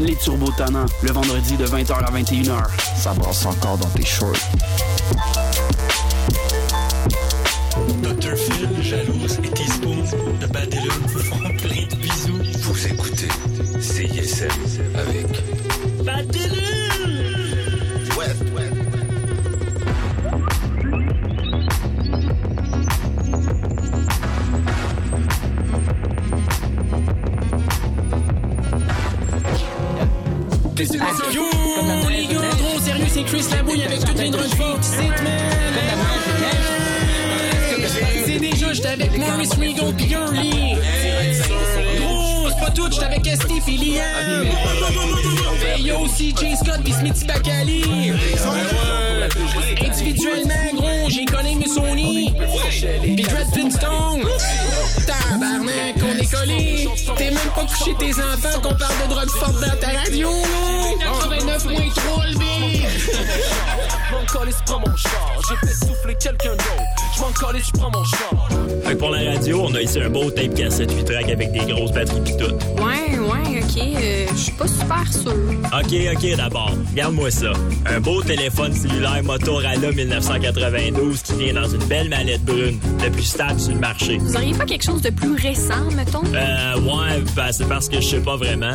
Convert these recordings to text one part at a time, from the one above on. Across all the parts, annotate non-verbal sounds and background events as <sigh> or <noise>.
Les Turbos Tannants, le vendredi de 20h à 21h. Ça brasse encore dans tes shorts. Yo, les gars, gros, sérieux, c'est Chris Labouille avec toutes les drogues fortes, c'est C'est déjà, j'étais avec Maurice Regal pis Gurley. Pas tout, j'étais avec Steve et Liam. Yo, CJ Scott pis Smithy Bacali. Individuellement, gros, j'ai connu mes Sony. Pis Dread Flintstone. Tabarnak, on est collé. T'es même pas couché tes enfants qu'on parle de drogue forte dans ta radio. 89.3 le beat. m'en calisse, prends mon char. J'ai fait souffler quelqu'un d'autre. Je m'en calisse, je prends mon char. Fait que pour la radio, on a ici un beau tape cassette 8 track avec des grosses batteries pis tout. Ouais, ouais, ok. euh, Je suis pas super sûre. Ok, ok, d'abord, regarde-moi ça. Un beau téléphone cellulaire Motorola 1992 qui vient dans une belle mallette brune, le plus stable sur le marché. Vous auriez pas quelque chose de plus récent, mettons? Euh, ouais, ben, c'est parce que je sais pas vraiment.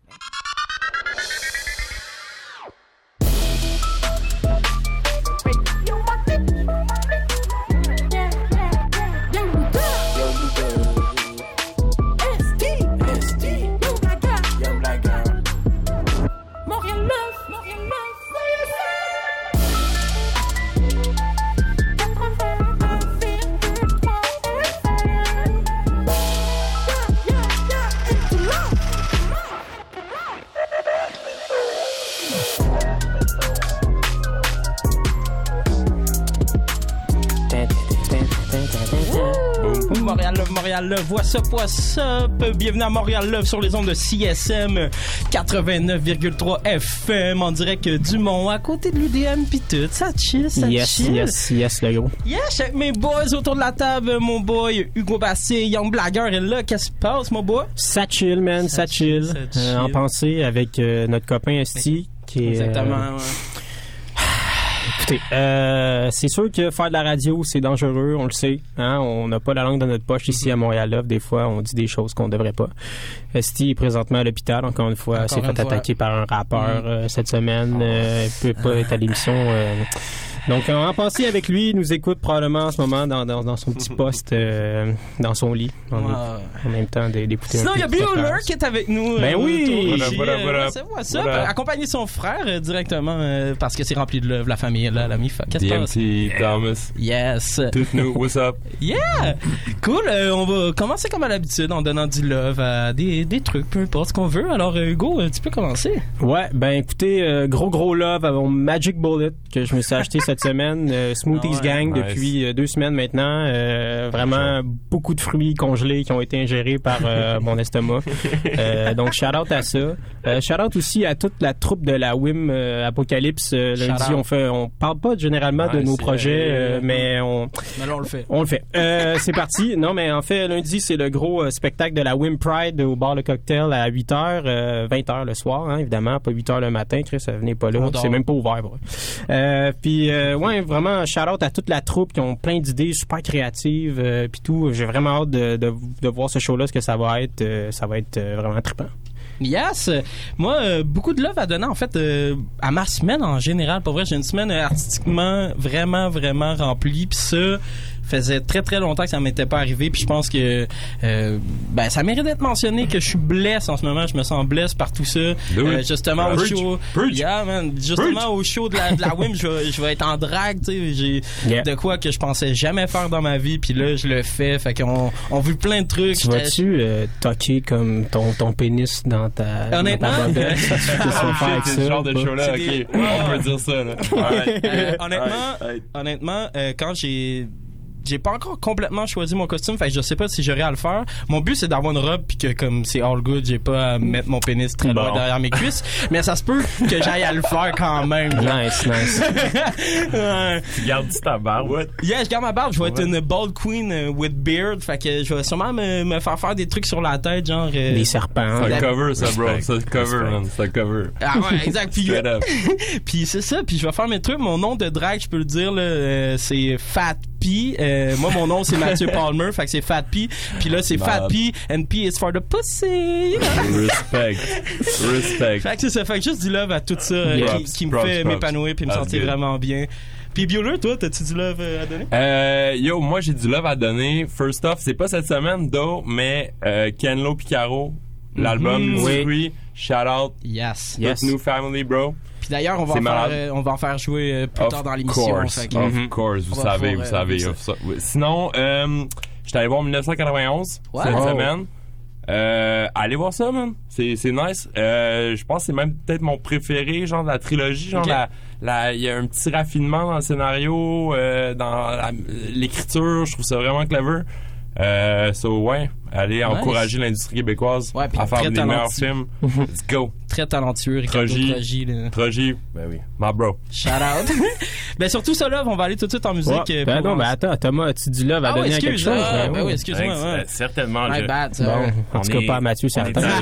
Montréal Love, up, what's up? Bienvenue à Montréal Love sur les ondes de CSM 89,3 FM en direct du Mont à côté de l'UDM pis tout. Ça chill, ça Yes, chill. yes, yes, le gros. Suis avec mes boys autour de la table, mon boy Hugo Bassé, Young Blagger est là. Qu'est-ce qui se passe, mon boy? Ça chill, man, ça, chill. ça Euh, en pensée avec euh, notre copain Esti, qui est... euh, Exactement, ouais. Écoutez, euh, c'est sûr que faire de la radio, c'est dangereux, on le sait. Hein? On n'a pas la langue dans notre poche ici à Montréal Love. Des fois, on dit des choses qu'on devrait pas. Esti est présentement à l'hôpital. Encore une fois, s'est fait fois. attaquer par un rappeur Mm. euh, cette semaine. Euh, il peut pas être à l'émission. Euh. Donc, en pensée avec lui, il nous écoute probablement en ce moment dans, dans, dans son petit poste, euh, dans son lit, en, Ouais. en même temps d'é- d'écouter un Sinon, peu il y a. Bueller qui est avec nous. Ben euh, oui! euh, c'est- up? What up? Accompagner son frère euh, directement euh, parce que c'est rempli de love, la famille là, l'ami. Fait- Qu'est-ce qui se passe? DMT, Thomas. Yes. Tout nous, what's up? <laughs> Yeah! Cool. euh, on va commencer comme à l'habitude en donnant du love à des, des trucs, peu importe ce qu'on veut. Alors, euh, Hugo, euh, tu peux commencer. Ouais, ben écoutez, euh, gros gros love à mon Magic Bullet que je me suis acheté <laughs> cette semaine, euh, Smoothies Ah ouais. Gang Nice. depuis euh, deux semaines maintenant. Euh, vraiment beaucoup de fruits congelés qui ont été ingérés par <laughs> mon estomac. Donc shout out à ça. Shout out aussi à toute la troupe de la WIM Apocalypse. Lundi, on fait, on parle pas généralement de nos projets, mais on le fait. on le fait. C'est parti. Non, mais en fait, lundi, c'est le gros spectacle de la Wim Pride au bar Le Cocktail à 8h, euh, 20h le soir, hein, évidemment, pas 8h le matin. Chris, ça venait pas là. C'est même pas ouvert. puis, euh, ouais, vraiment, shout-out à toute la troupe qui ont plein d'idées super créatives euh, puis tout. J'ai vraiment hâte de, de, voir ce show-là, ce que ça va être. Euh, ça va être vraiment trippant. Yes. Moi, beaucoup de love à donner, en fait, à ma semaine en général. Pour vrai, j'ai une semaine artistiquement vraiment, vraiment remplie. Puis ça, faisait très très longtemps que ça m'était pas arrivé. Puis je pense que euh, ben ça mérite d'être mentionné que je suis blesse en ce moment. Je me sens blesse par tout ça. Euh, justement au show, yeah man, justement au show de la, de la <laughs> WIM, je vais, je vais être en drague. Tu sais, j'ai Yeah. de quoi que je pensais jamais faire dans ma vie. Puis là je le fais. Fait qu'on on vu plein de trucs. Tu vas-tu euh, toquer comme ton, ton pénis dans ta, Honnêtement? dans ta bobette? Ça se fait qu'on Ah, ça, ce genre de show-là, C'est ok. On peut dire ça, là. Euh, honnêtement, honnêtement, euh, quand j'ai j'ai pas encore complètement choisi mon costume, fait que je sais pas si j'aurai à le faire. Mon but c'est d'avoir une robe puis que comme c'est all good, j'ai pas à mettre mon pénis très loin Bon. derrière mes cuisses, mais ça se peut que j'aille à le faire quand même. <laughs> Nice, nice. <laughs> Ouais. Tu gardes-tu ta barbe? Yeah, je garde ma barbe, je vais être une bald queen euh, with beard, fait que je vais sûrement me, me faire faire des trucs sur la tête, genre euh, Des serpents. La- un cover, ça, bro. Un cover, man. C'est un cover. Ah ouais, exact. <laughs> Puis, puis c'est ça. Puis je vais faire mes trucs. Mon nom de drag, je peux le dire, là, euh, c'est Fat P. Euh, moi, mon nom, c'est Mathieu <laughs> Palmer. Fait que c'est Fat P. Puis là, c'est Fat. P. And P is for the pussy. Respect. Respect. fait que c'est ça. Fait que juste du love à tout ça euh, Yeah. qui, qui me Props, fait props. m'épanouir puis me sentir good. vraiment bien. Puis Bueller, toi, t'as-tu du love euh, à donner? Euh, yo, moi j'ai du love à donner. First off, c'est pas cette semaine, though, mais euh, Kenlo Picaro, l'album Mhm. du Oui. shout out, Yes. Yes. New Family, bro. Puis d'ailleurs, on va en faire, malade. euh, on va en faire jouer euh, plus Of tard dans l'émission. course, Fait que- of Mhm. course, vous savez, vous euh, savez. ça. Sinon, euh, j'étais allé voir 1991 Ouais. cette Oh. semaine. Euh, allez voir ça, man. C'est, c'est nice. Euh, je pense que c'est même peut-être mon préféré, genre de la trilogie. Genre, Ok. la, la, il y a un petit raffinement dans le scénario, euh, dans l'écriture. Je trouve ça vraiment clever. Euh, so, ouais, allez Nice. encourager l'industrie québécoise Ouais, à faire très des meilleurs talentueux. films. Let's <laughs> go. Très talentueux, Ricardo Trogi. Trogi, ben oui, my bro. Shout out. <laughs> ben surtout ça, love, on va aller tout de suite en musique. Ouais. euh, Ben non, ben attends, Thomas, as-tu du love à Ah ouais, donner à quelque excuse, chose? ah, Ben ben oui. oui, excuse-moi. Euh, ouais. Certainement. My je- bad. Bon, en On tout cas, est- pas à Mathieu, on est certain. allé,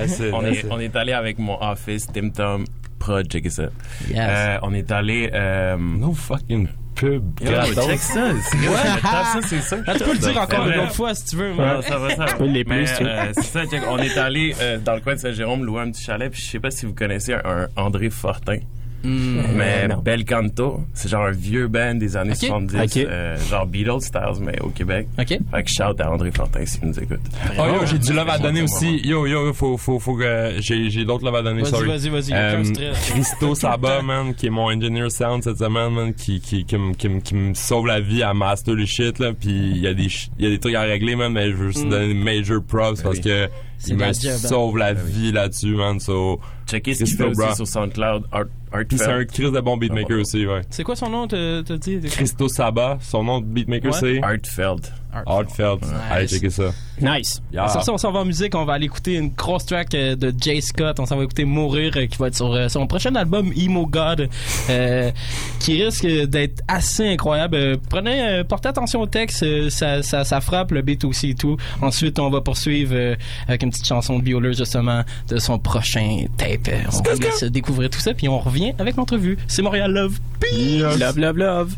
euh, <laughs> it, on, est, it. on est allé avec mon office, Tim Tom, Prod, check ça. Yes. Euh, on est allé. Euh, No fucking pub. Ça. <laughs> c'est- ça, c'est ça. Ah, tu peux le dire encore C'est une autre fois si tu veux. Ça va, ça va. <laughs> les Mais, plus, euh, c'est ça. On est allé euh, dans le coin de Saint-Jérôme louer un petit chalet, puis je sais pas si vous connaissez un, un André Fortin. Hmm. Mais non. Bel Canto, c'est genre un vieux band des années Ok. 70, Ok. euh, genre Beatles styles, mais au Québec. Ok. Fait que shout à André Fortin s'il nous écoute. Oh yo, j'ai du love à donner aussi. Yo, yo, faut, faut, faut que j'ai, j'ai d'autres love à donner, Vas-y, sorry. vas-y, vas-y, Euh. Christo Saba, man, qui est mon engineer sound cette semaine, man, qui, qui, qui, me- qui, me- qui me sauve la vie à master le shit, là, pis il y a des, y a des trucs à régler, man, mais je veux juste Mm. donner major props parce oui. que il me la job, hein. sauve la vie là-dessus, man, so. Checkez ce qu'il Christo, fait aussi sur SoundCloud, Art, Pis c'est un. Chris de bon beatmaker Ah, aussi, ouais. C'est quoi son nom, t'as dit? Christo Saba, son nom de beatmaker Ouais. c'est Artfelt. Heartfelt. Allez, checker ça. Nice. Yeah. Sur ça, on s'en va en musique. On va aller écouter une grosse track euh, de Jay Scott. On s'en va écouter Mourir, euh, qui va être sur euh, son prochain album, Emo God, euh, qui risque d'être assez incroyable. Prenez, portez attention au texte. ça, ça, ça frappe le beat aussi et tout. Ensuite, on va poursuivre avec une petite chanson de Violer, justement, de son prochain tape. On va laisser découvrir tout ça, puis on revient avec l'entrevue. C'est Montréal Love. Peace! Love, love, love.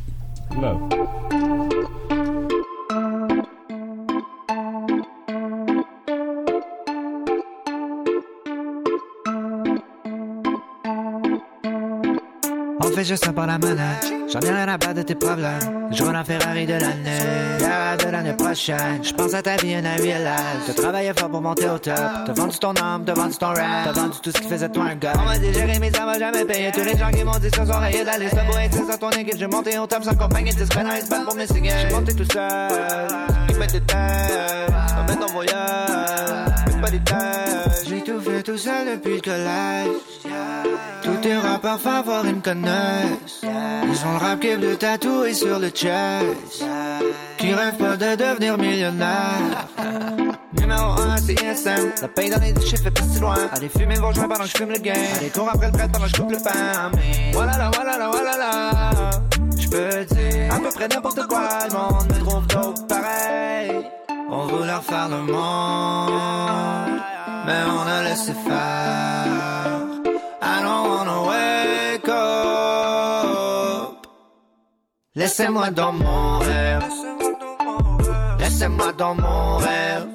Love. Fait juste ça par la manette. J'en ai rien à battre de tes problèmes. Je en Ferrari de l'année. Yeah, de l'année prochaine. Je pense à ta vie I realize. T'as travaillé fort pour monter au top. T'as vendu ton âme, t'as vendu ton rap. T'as vendu tout ce qui faisait toi un gars. On m'a dit Jérémy, ça va jamais payer. Tous les gens qui m'ont dit ça sont rayés de la liste. Pour être ton équipe, j'ai monté au top sans compagnie. Discret dans les spots pour mes cigares. J'ai monté tout seul. Qui des têtes. On met ton voyage. Pas. J'ai tout fait tout seul depuis le collège. Tous tes rappeurs favoris me connaissent. Ils ont le rap qui de tatoué sur le chest. Qui rêvent pas de devenir millionnaire. <laughs> Numéro 1, c'est ISM. La paye dans les chiffres est pas si loin. Allez fumer vos joints pendant que je fume le game. Allez cours après le prêt pendant que je coupe le pain. Voilà là, voilà là, voilà là. Je peux dire à peu près n'importe quoi. Le monde me trouve dope pareil. On voulait refaire le monde. Mais on a laissé faire. I don't wanna wake up. Laissez-moi dans mon rêve. Laissez-moi dans mon rêve.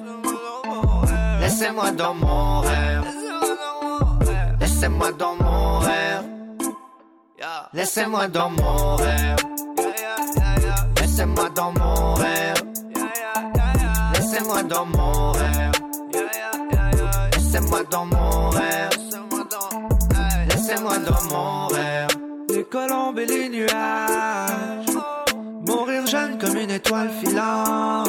Laissez-moi dans mon rêve. Laissez-moi dans mon rêve. Laissez-moi dans mon rêve. Laissez-moi dans mon rêve. Laissez-moi dans mon rêve. Laissez-moi dans mon rêve. Laissez-moi dans mon rêve. Les colombes et les nuages. Mourir jeune comme une étoile filante.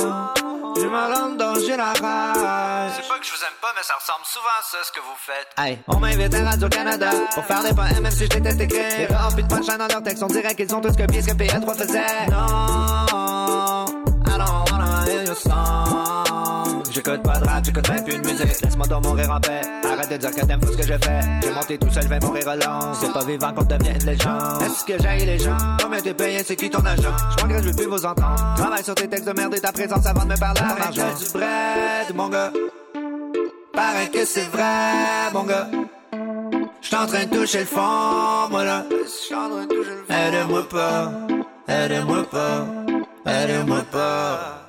Langue dans j'ai la rage. C'est pas que je vous aime pas, mais ça ressemble souvent à ça ce que vous faites. Hey, on m'invite à Radio-Canada pour faire des poèmes, même si je déteste écrire. Les remplis de punchline dans leur texte, on dirait qu'ils ont tous copié ce que PA3 faisait. Non, I song. J'écoute pas de rap, j'écoute même plus de musique. Laisse-moi donc mourir en paix. Arrête de dire que t'aimes tout ce que je fais. J'ai monté tout seul, je vais mourir alone. C'est pas vivant qu'on devient une légende. Est-ce que j'aille les gens? Combien t'es payé, c'est qui ton agent? Je que je veux plus vous entendre. Travaille sur tes textes de merde et ta présence avant de me parler à l'argent. du bread, mon gars. Paraît que c'est vrai, mon gars. J'suis en train de toucher le fond, moi là. Aide-moi pas, aide-moi pas, aide-moi pas.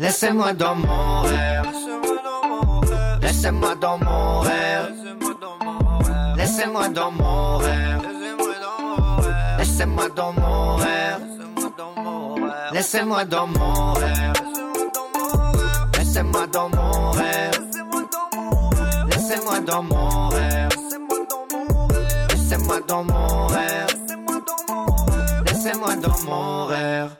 Laissez-moi dans mon rêve. Laissez-moi dans mon rêve. Laissez-moi dans mon rêve. Laissez-moi dans mon rêve. Laissez-moi dans mon rêve. Laissez-moi dans mon rêve. Laissez-moi dans mon rêve. Laissez-moi dans mon rêve. Laissez-moi dans mon rêve.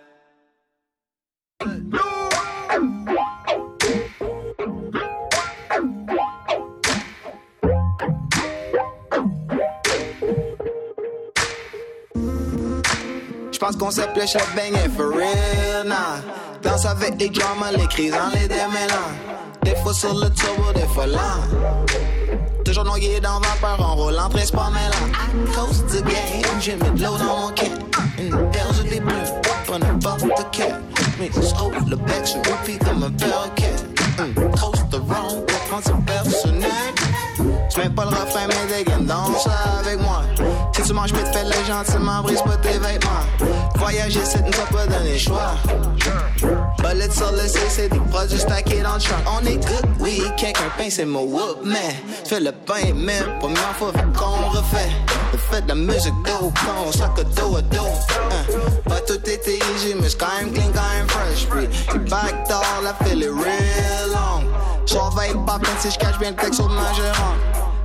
J'pense qu'on s'appelait chaque banger for real, nah. Danse avec les dramas, les crises en les démêlants. Des fois sur le turbo, des fois lent. Toujours noyé dans vapeur, en roulant très pas mêlant. À cause du game, j'ai mis de l'eau dans mon camp. Une berge des bleus, pas n'importe quel. Mais oh, le bec se repeat comme un perroquet. Toast the wrong, prendre son personnel. Tu mets pas le refrain, mais dégaine, danse avec moi. Si tu manges, te fais le gentiment, brise pas tes vêtements. Voyager, c'est a pas donné le choix. Bullet sur le c'est des produits stackés dans le trunk. On est good, oui, quelqu'un pain, c'est mon whoop, tu fais le pain, mais première fois qu'on refait. Le fait de la musique dos, con, ça que dos à dos. Hein. Pas tout était easy, mais c'est quand même clean, quand même fresh. Puis, les backdoor, la file est real long. Surveille pas, même si je cache bien le texte au gérant.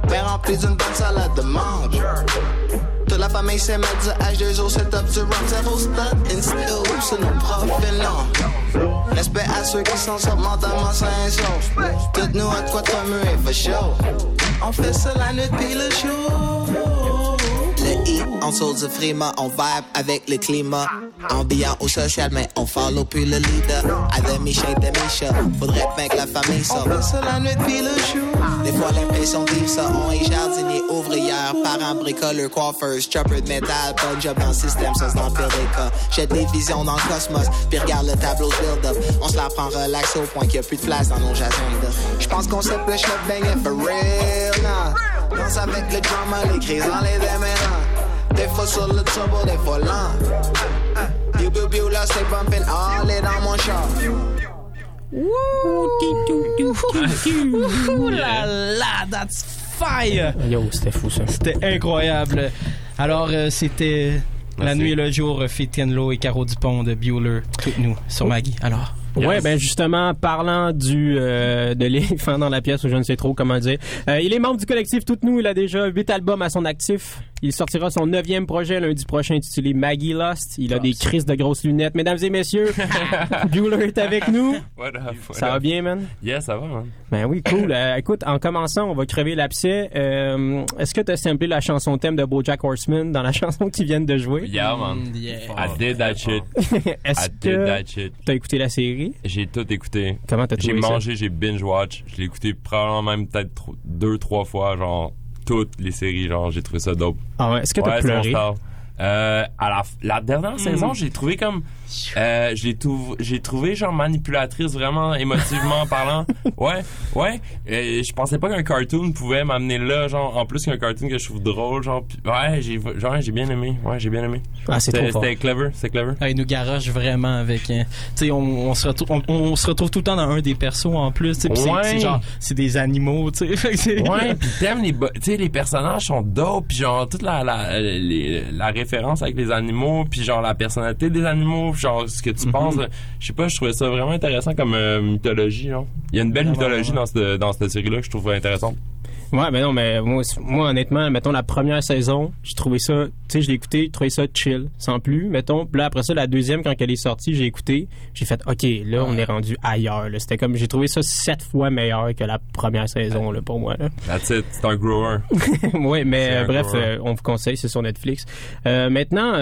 Ben rempli d'une bonne salade de mangue. Toute la famille s'est mettre du H2O, c'est top du rap, zéro stud, and still, c'est nos profils. Respect à ceux qui sont sortent mentalement sains et. Toutes nous à quoi te remuer, for show. On fait ça la nuit pis le jour. Le on saute frima, on vibe avec le climat. Ambiant au social, mais on follow plus le leader. Avec Michel de Misha, faudrait bien que la famille sorte. On fait ça la nuit pis le jour. Des fois l'impression de vivre ça, on est jardinier, ouvrière, parents, bricoleurs, coiffeurs, chopper de métal, bon job dans le système, ça c'est dans le pire des cas. J'ai des visions dans le cosmos, puis regarde le tableau de build-up. On se la prend relax au point qu'il y a plus de place dans nos agendas. J'pense qu'on s'appelait Chef Bang for real, nah. Danse avec le drama, les crises dans les démêlants. Det får solo turbo, det får larm. Bju, bju, bju, lad os slippe bumpen all lidt om og shop. Ouh là là, that's fire! Yo, c'était fou ça. C'était incroyable. Alors, euh, c'était La Nuit et le Jour, Fit Lowe et Caro Dupont de Bueller, toutes nous, sur oh. Maggie. Alors. Ouais, ben justement, parlant du euh, de l'éléphant dans la pièce, ou je ne sais trop comment dire, euh, il est membre du collectif Toutes Nous. Il a déjà huit albums à son actif. Il sortira son neuvième projet lundi prochain intitulé Maggie Lost. Il a des crises de grosses lunettes. Mesdames et messieurs, <laughs> Bueller est avec nous. What up, what Ça va bien, man? Yeah, ça va, man. Ben oui, cool. Euh, écoute, en commençant, on va crever l'abcès. Euh, Est-ce que tu as samplé la chanson thème de BoJack Horseman dans la <laughs> chanson qu'ils viennent de jouer? Yeah, man. I did that shit. <laughs> Est-ce I did que that shit. t'as écouté la série? J'ai tout écouté. Comment t'as J'ai mangé, j'ai binge-watch. Je l'ai écouté probablement même peut-être deux, trois fois, genre, toutes les séries, genre, j'ai trouvé ça dope. Ah ouais, est-ce que t'as Ouais, pleuré? Euh, à la, dernière Mm. saison, j'ai trouvé comme Euh, je l'ai trouv- j'ai trouvé genre manipulatrice vraiment émotivement <laughs> parlant. Ouais, ouais. Euh, je pensais pas qu'un cartoon pouvait m'amener là, genre en plus qu'un cartoon que je trouve drôle, genre. ouais, j'ai genre j'ai bien aimé. Ouais, j'ai bien aimé. Ah, c'est C'était- trop fort. C'était clever, c'est clever. Ah, il nous garoche vraiment avec. hein. Tu sais, on, on se retrouve, on, on se retrouve tout le temps dans un des persos en plus. c'est- Ouais. C'est genre, c'est des animaux, tu sais. <laughs> Ouais, puis t'aimes les, bo- tu sais, les personnages sont dope, puis genre toute la la, les- la référence avec les animaux, puis genre la personnalité des animaux, puis genre ce que tu penses. euh, Je sais pas, je trouvais ça vraiment intéressant comme euh, mythologie. Genre. Il y a une belle mythologie dans cette dans cette série là que je trouve intéressante. Ouais, mais non, mais moi, honnêtement, mettons la première saison, j'ai trouvé ça, tu sais, je l'ai écouté, j'ai trouvé ça chill, sans plus, mettons. Puis là, après ça, la deuxième, quand elle est sortie, j'ai écouté, j'ai fait, ok, là, on est rendu ailleurs. là. C'était comme, j'ai trouvé ça sept fois meilleur que la première saison, là, pour moi. Là. That's it, c'est un grower. <laughs> oui, mais euh, bref, euh, on vous conseille, c'est sur Netflix. Euh, maintenant,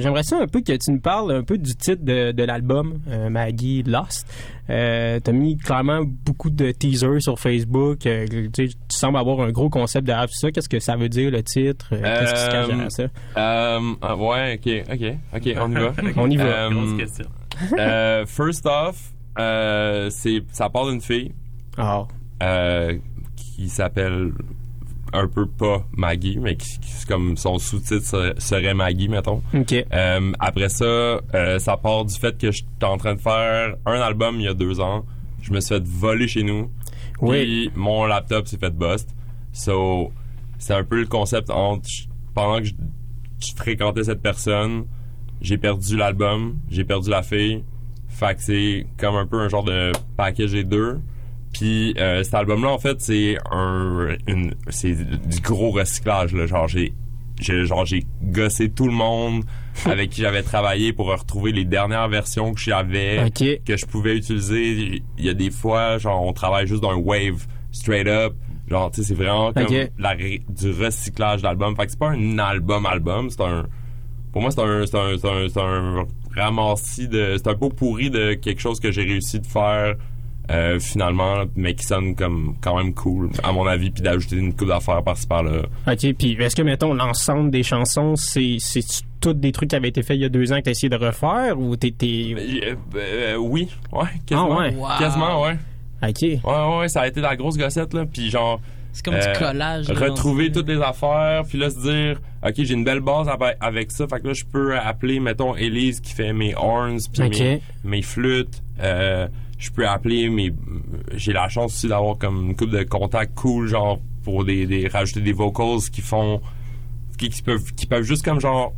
j'aimerais ça un peu que tu nous parles un peu du titre de, de l'album, Maggie Lost. T'as mis clairement beaucoup de teasers sur Facebook. tu, sais, tu sembles avoir un gros concept derrière tout ça. Qu'est-ce que ça veut dire, le titre? Euh, Qu'est-ce qui se cache derrière ça? Euh, ah, ouais, ok, ok, ok, on y va. <laughs> On y va. Euh, Grosse question. euh, first off, euh, c'est ça parle d'une fille Ah. euh, qui s'appelle un peu pas Maggie, mais qui, qui- c'est comme son sous-titre serait, serait Maggie, mettons. OK. Euh, après ça, euh, ça part du fait que j'étais en train de faire un album il y a deux ans. Je me suis fait voler chez nous. Oui. Puis mon laptop s'est fait bust. So, c'est un peu le concept entre pendant que je, je fréquentais cette personne, j'ai perdu l'album, j'ai perdu la fille. Fait que c'est comme un peu un genre de package des deux. Puis euh, cet album-là, en fait, c'est un, une, c'est du gros recyclage. Là. Genre, j'ai, j'ai, genre, j'ai gossé tout le monde <laughs> avec qui j'avais travaillé pour retrouver les dernières versions que j'avais, que je pouvais utiliser. Il y a des fois, genre, on travaille juste dans un wave, straight up. Genre, tu sais, c'est vraiment comme la ré- du recyclage d'album. Fait que c'est pas un album-album, c'est un... Pour moi, c'est un, c'est un, c'est un, c'est un ramassis de... C'est un pot pourri de quelque chose que j'ai réussi de faire euh, finalement, mais qui sonne comme quand même cool, à mon avis, puis d'ajouter une coupe d'affaires par-ci par-là. OK, puis est-ce que, mettons, l'ensemble des chansons, c'est c'est toutes des trucs qui avaient été faits il y a deux ans que t'as essayé de refaire ou t'es... t'es- Euh, euh, oui, ouais, quasiment. Ah ouais? Wow. Quasiment, ouais. OK. Ouais, ouais, ça a été la grosse gossette, là. Puis genre. C'est comme du collage, là, Retrouver toutes les affaires, puis là se dire, OK, j'ai une belle base avec, avec ça. Fait que là, je peux appeler, mettons, Elise qui fait mes horns, puis mes, mes flûtes. Euh, je peux appeler mes. J'ai la chance aussi d'avoir comme une couple de contacts cool, genre, pour des, des rajouter des vocals qui font. Qui, qui peuvent, qui peuvent juste comme genre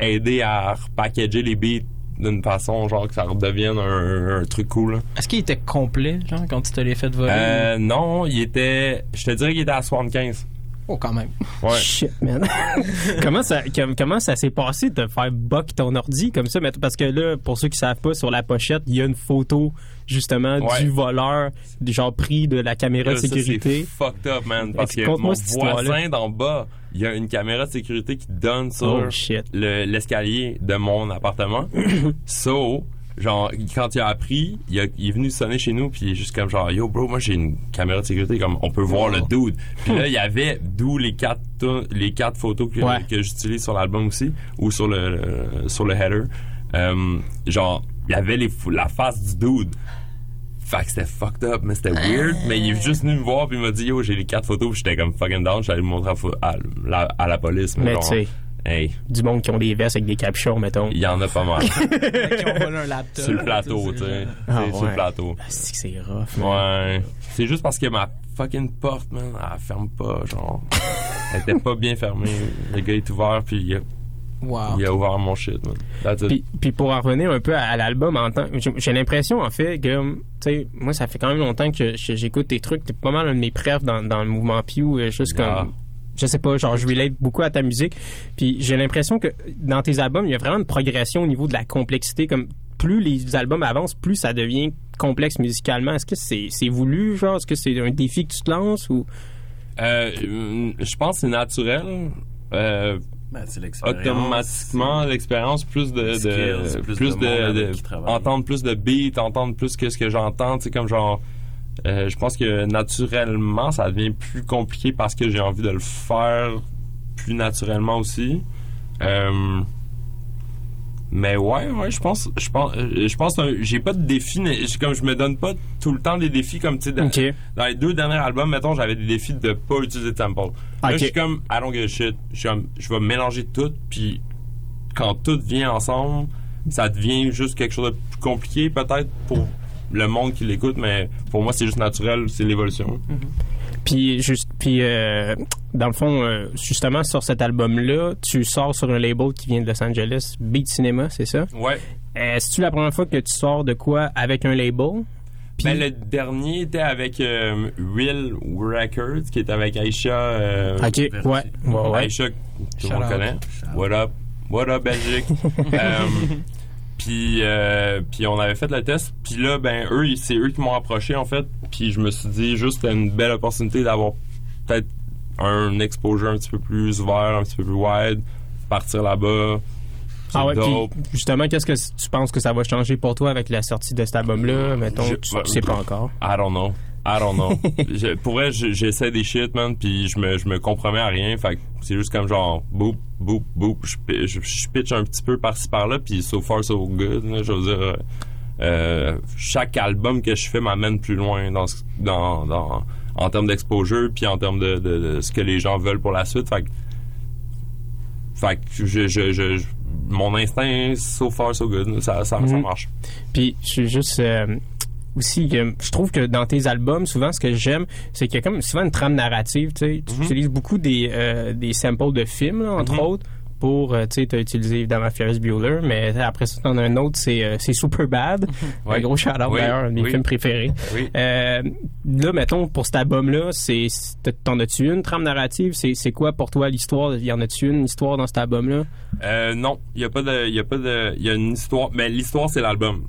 aider à repackager les beats d'une façon genre que ça redevienne un, un truc cool. Est-ce qu'il était complet, genre, quand tu te l'as fait voler? Euh, non, il était. Je te dirais qu'il était à 75. Oh, quand même. Ouais. Shit, man. <laughs> comment ça, com- comment ça s'est passé de faire buck ton ordi comme ça? Parce que là, pour ceux qui savent pas, sur la pochette, il y a une photo, justement, Ouais. du voleur, genre pris de la caméra de Là, ça, sécurité. c'est fucked up, man. Parce que mon voisin d'en bas, il y a une caméra de sécurité qui donne sur Oh, le- l'escalier de mon appartement. <coughs> so, genre, quand il a appris, il, a- il est venu sonner chez nous, puis il est juste comme genre, yo, bro, moi j'ai une caméra de sécurité, comme on peut voir le dude. Puis là, il y <laughs> avait, d'où les quatre, les quatre photos que, Ouais. que j'utilise sur l'album aussi, ou sur le, le- sur le header. Euh, genre, il y avait les, la face du dude. Fait que c'était fucked up, mais c'était weird. Mais il est juste venu me voir puis il m'a dit yo j'ai les quatre photos puis j'étais comme fucking down. J'allais le montrer à, la, à la police. Mais genre, tu sais, hey, du monde qui ont des vestes avec des capuchons, mettons. il y en a pas mal. <laughs> qui ont volé un laptop. sur le plateau, tu sais. Ah, sur le plateau. Ah, c'est que c'est rough. man. Ouais. C'est juste parce que ma fucking porte, man, elle ferme pas, genre. <laughs> Elle était pas bien fermée. Le gars est ouvert puis il a, Wow. il a ouvert mon shit, man. That's it. Puis, puis pour en revenir un peu à, à l'album en tant j'ai l'impression en fait que tu sais moi ça fait quand même longtemps que j'écoute tes trucs t'es pas mal un de mes prefs dans, dans le mouvement Pew euh, juste comme Ah. je sais pas genre je relate beaucoup à ta musique puis j'ai l'impression que dans tes albums il y a vraiment une progression au niveau de la complexité comme plus les albums avancent plus ça devient complexe musicalement est-ce que c'est voulu genre? Est-ce que c'est un défi que tu te lances ou? Euh, je pense que c'est naturel. Euh, Ben, automatiquement l'expérience plus de, de Skills, plus, plus de entendre plus de beats entendre plus que ce que j'entends tu sais comme genre euh, je pense que naturellement ça devient plus compliqué parce que j'ai envie de le faire plus naturellement aussi. Euh, Mais ouais, ouais, je pense, je pense, euh, je pense, j'ai pas de défi, comme je me donne pas tout le temps des défis comme tu sais, dans, dans les deux derniers albums, mettons, j'avais des défis de pas utiliser de sample. Là, je suis comme, I don't give a shit. Je je vais mélanger tout, puis quand tout vient ensemble, ça devient juste quelque chose de plus compliqué peut-être pour le monde qui l'écoute, mais pour moi c'est juste naturel, c'est l'évolution. Puis juste puis euh, dans le fond euh, justement sur cet album là, tu sors sur un label qui vient de Los Angeles, Beat Cinema, c'est ça? Ouais. Est-ce la première fois que tu sors de quoi avec un label? Ben, le dernier était avec euh, Real Records, qui est avec Aisha. euh, Ok, ouais, ouais, ouais. Aisha, que tout le monde connaît. What up? What up, Belgique? <laughs> Euh, puis, euh, puis on avait fait le test. Puis là, ben, eux, c'est eux qui m'ont approché, en fait. Puis je me suis dit, juste, c'était une belle opportunité d'avoir peut-être un exposure un petit peu plus ouvert, un petit peu plus wide, partir là-bas. Ah ouais, puis justement, qu'est-ce que tu penses que ça va changer pour toi avec la sortie de cet album-là? Mettons, Je- tu, sais pas encore. I don't know. I don't know. <laughs> Je- pour vrai, je- j'essaie des shit, man, puis je me, je me compromets à rien. Fait que c'est juste comme genre, boop, boop, boop. Je, je, je pitch un petit peu par-ci par-là, puis so far so good. là. je veux dire, euh, chaque album que je fais m'amène plus loin dans, dans, en termes d'exposure, puis en termes de, de, de ce que les gens veulent pour la suite. Fait que, fait que je, je, je, mon instinct, so far so good. Ça, ça, ça Mhm. marche. Puis je suis juste euh, aussi je trouve que dans tes albums souvent ce que j'aime c'est qu'il y a comme souvent une trame narrative tu sais tu Mhm. utilises beaucoup des euh, des samples de films là, entre autres pour euh, tu sais t'as utilisé évidemment Ferris Bueller mais après ça t'en as un autre c'est euh, Super Bad <laughs> un gros shout Oui, d'ailleurs un de mes oui. films préférés. Euh, là mettons pour cet album là c'est c'est- t'en as-tu une trame narrative? C'est c'est quoi pour toi l'histoire? Y en a-tu une histoire dans cet album là Euh, non, il y a pas de, il y a pas de, y a une histoire, mais l'histoire c'est l'album.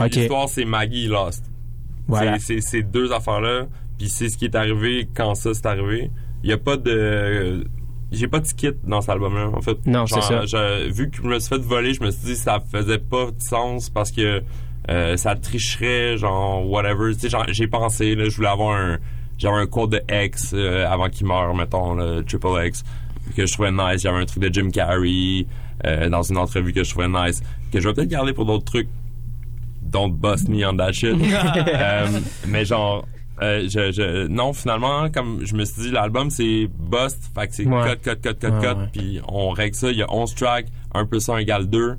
Ok. L'histoire c'est Maggie Lost. Voilà. C'est, ces deux affaires là, puis c'est ce qui est arrivé quand ça c'est arrivé. Il y a pas de, j'ai pas de skit dans cet album là en fait. Non, c'est ça. je- vu que je me suis fait voler, je me suis dit ça faisait pas de sens parce que euh, ça tricherait genre whatever. Tu sais, j'ai pensé là, je voulais avoir un, j'avais un quote de X euh, avant qu'il meure, mettons le Triple X que je trouvais nice. J'avais un truc de Jim Carrey euh, dans une entrevue que je trouvais nice, que je vais peut-être garder pour d'autres trucs. Don't bust me on that shit. <laughs> Mais genre, euh, je, je, non, finalement, comme je me suis dit, l'album c'est bust, fait que c'est Ouais. cut, cut, cut, cut, Ouais, cut, ouais. puis on règle ça. Il y a 11 tracks, 1 plus 1 égale 2.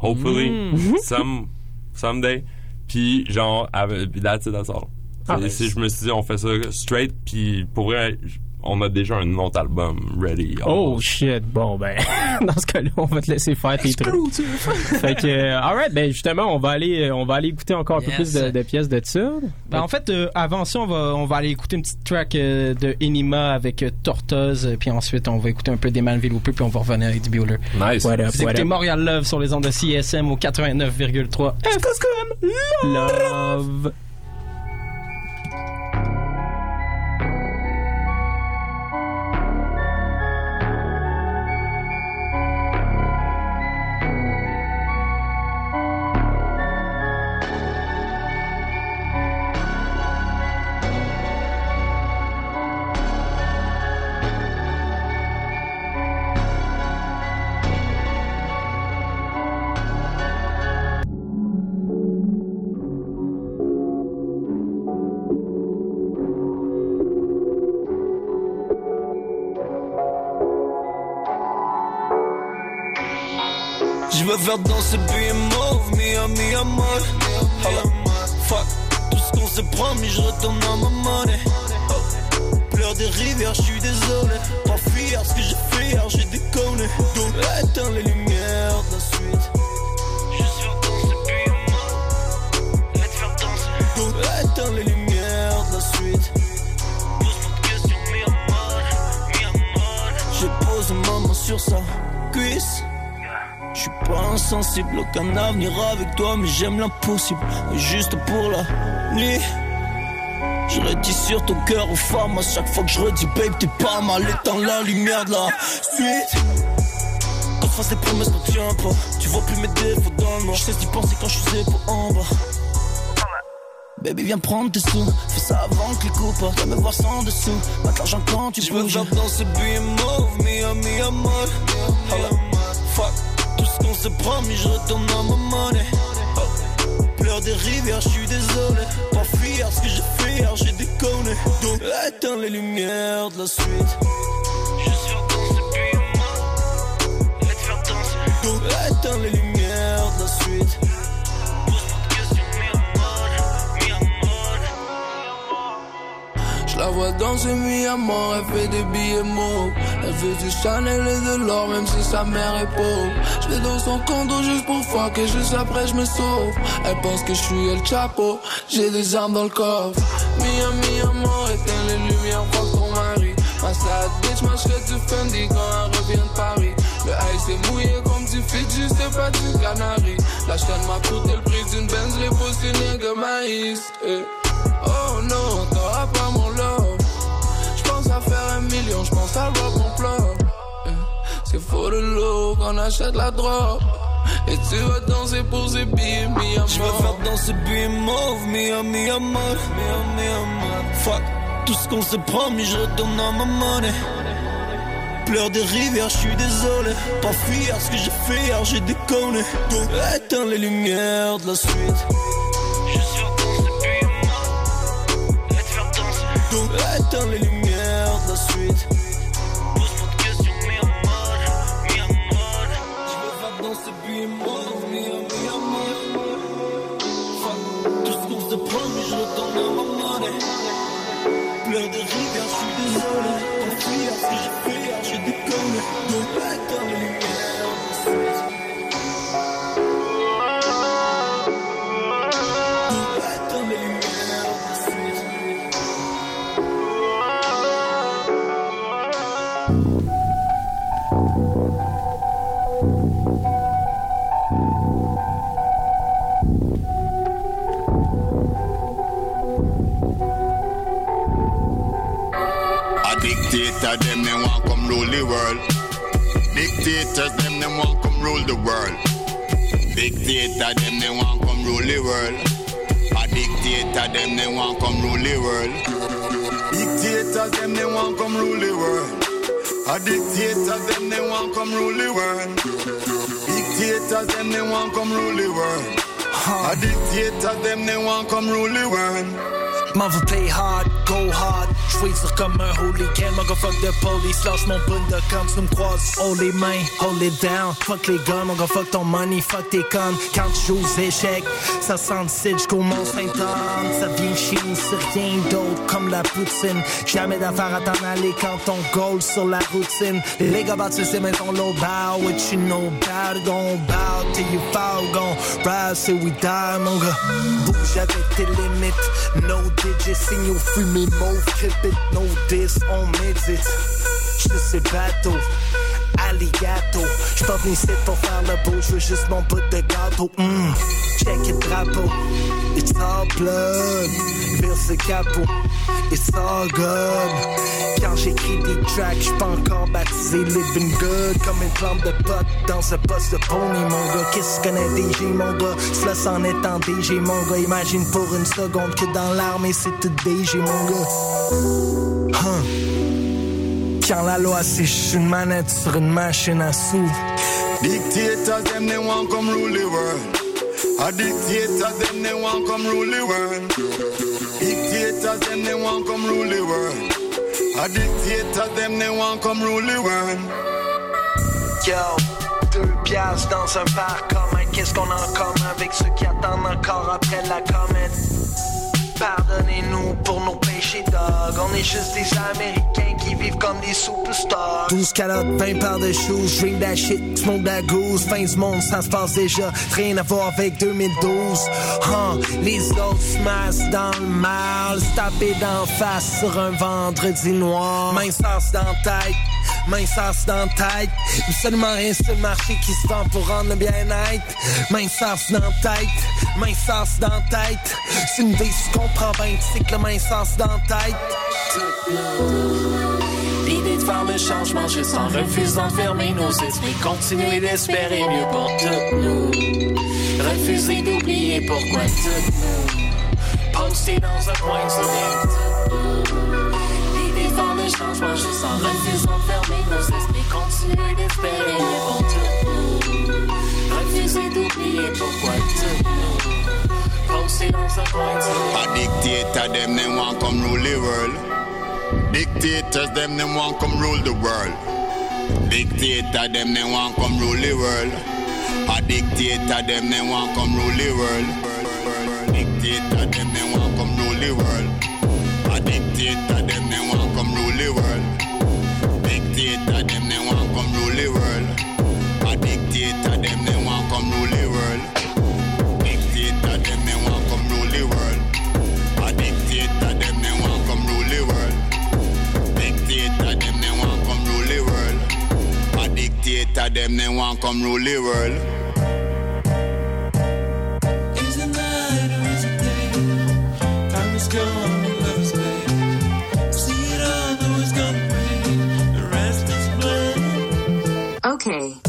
Hopefully, Mm. <laughs> some, someday. Puis genre, avec, that's it, that's all. Ah, Et ben, si je me suis dit, on fait ça straight, puis pour vrai, on a déjà un autre album ready. Oh shit, bon ben <laughs> dans ce cas-là, on va te laisser faire tes trucs. <laughs> fait que euh, alright, ben justement, on va aller euh, on va aller écouter encore un peu plus de, de pièces de ça. Ben, en fait, euh, avant ça, on va, on va aller écouter une petite track euh, de Enima avec euh, Tortoise, puis ensuite on va écooter un peu des Manville Hooper, puis on va revenir avec du Bueller. Nice. What up, Vous what écoutez up? Montréal Love sur les ondes de CSM au 89,3 FM. Love. Je veux faire danser puis mauve, Mia Mia Moll. Holla. Fuck tout ce qu'on s'est promis, je retourne à ma monnaie. Pleure des rivières, je suis désolé. Pas fier ce que j'ai fait hier, j'ai déconné. Donc éteins les lumières de la suite? Juste faire danser puis mauve. Let's faire danser. Éteins les lumières de la suite? J'ai posé ma main sur sa cuisse. Insensible, aucun avenir avec toi, mais j'aime l'impossible. Juste pour la nuit. Je redis sur ton cœur aux femmes à chaque fois que je redis, babe, t'es pas mal, éteins la lumière de la suite. Qu'on fasse des promesses, n'en tiens pas. Tu vois plus mes défauts dans le noir. Je sais d'y penser quand je suis épaules en bas. Baby, viens prendre tes sous. Fais ça avant que les coupeurs viennent me voir sans dessous. Mate l'argent quand tu. Je dans ce billet mauve, Mia, Mia, molle. Holla. Fuck tout ce qu'on se promet, je retourne dans ma monnaie. Oh. Pleure des rivières, je suis désolé. Pas fier ce que j'ai fait hier, j'ai déconné. Donc éteins les lumières de la suite. Juste faire danser, puis moi. Laisse faire danser. Donc éteins les lumières Vois danser mi à mort, elle fait des billets mauves. Elle veut du Chanel et de l'or, même si sa mère est pauvre. Je vais dans son condo juste pour fuck et juste après je me sauve. Elle pense que je suis El Chapo, j'ai des armes dans le coffre. Mi à mi à mort, éteins les lumières, fuck ton mari. Ma sad bitch m'achète du Fendi quand elle revient de Paris. Le ice est mouillé comme du Fidji, c'est pas du Canary. La chaîne m'a coûté le prix d'une Benz, les postes de maïs. eh. Oh non, t'auras pas. J'pense à faire un million, j'pense à rock mon plan. Eh, C'est faux de l'eau qu'on achète la drogue. Et tu vas danser pour ces billets mis à Je vais faire danser billet mauve, mi à mi à mi à mi à. Fuck, tout ce qu'on se promet, je retourne dans ma monnaie. Pleure des rivières, je suis désolé. Pas fier ce que j'ai fait hier, j'ai déconné. Donc éteins les lumières de la suite. Juste faire danser billet. Laisse faire danser. Donc éteins les lumières suite street Bus podcast ju mi amar, mi je Gjme vap dans ce bi mor dictator, them they want come rule the world. Dictators, them they want come rule the world. Dictator, them they want come rule the world. A dictator, them they want come rule the world. Dictators, them they want come rule the world. A dictator, them they want come rule the world. Dictators, them they want come rule the world. A dictator, them they want come rule the world. M'en veux play hard, go hard. Jouir comme un hooligan, mon fuck de police. Lâche mon boule de quand tu me croises. Hold les mains, hold it down. Fuck les guns, mon fuck ton money, fuck tes connes. Quand tu joues aux échecs, ça sent le site Mont Saint-Anne. Ça vient chine, c'est rien d'autre comme la poutine. Jamais d'affaire à t'en aller quand ton goal sur la routine. Les gars battent ces mains ton low bow. What you know about gon' bow till you fall, gon' rise till we die, mon gars. Bouge avec tes limites, digits, signaux fumés, mauve, clip it, no diss, on médite. J'te sais bateau, alligato. J'pars venu ici pour faire le beau, j'veux juste mon bout de gâteau. Mm. Check it drapeau, it's all blood. Vire ce capot, it's all good. Quand j'écris des tracks, j'suis pas encore baptisé living good. Comme une plante de pote dans un poste de pony, mon gars. Qu'est-ce que connais DG, mon gars? Cela s'en est en DG, mon gars. Imagine pour une seconde que dans l'armée, c'est tout DG, mon gars. Huh. Quand la loi, juste une manette sur une machine à sous. Dictators, them they want come rule the world. A dictators, them they want come rule the world. Dictators, them they want come rule the world. A dictator, them they come. Yo, deux piastres dans un parc commun. Qu'est-ce qu'on a en commun avec ceux qui attendent encore après la comète? Pardonnez-nous pour nos péchés, On est juste des Américains qui vivent comme des superstars. 12 calottes, 20 paires de shoes, drink that shit, smoke that goose. Fin du monde, ça se passe déjà. Rien à voir avec 2012. Huh, les autres se dans le mal. Se taper d'en face sur un vendredi noir. Main sauce dans la tête. Main sauce dans tête. Seulement rien sur le marché qui se vend pour rendre le bien-être. Main sauce dans tête. Main sauce dans tête. C'est une vie, tu comprends bien, sais que le sauce dans tête. L'idée de faire le changement juste en refusant de fermer nos esprits. Continuer d'espérer mieux pour toutes nous. Refuser d'oublier pourquoi toutes nous. Poster dans un coin de juste en refusant de fermer nos esprits. Continuer d'espérer pour nous. Refuser d'oublier pourquoi tout A dictator, them they want come rule the world. Dictators, them they want come rule the world. Dictator, them they want come rule the world. A dictator, them they want come rule the world. Dictator, them they want come rule the world. A dictator, them they want come rule the world. Dictator, them they want come rule the world. A dictator, them they want come rule the world. Dictator, them they want come rule the world. A dictator, them they want come rule the world. Dictator, them they want come rule the world. A dictator, them they want come rule the world. Okay.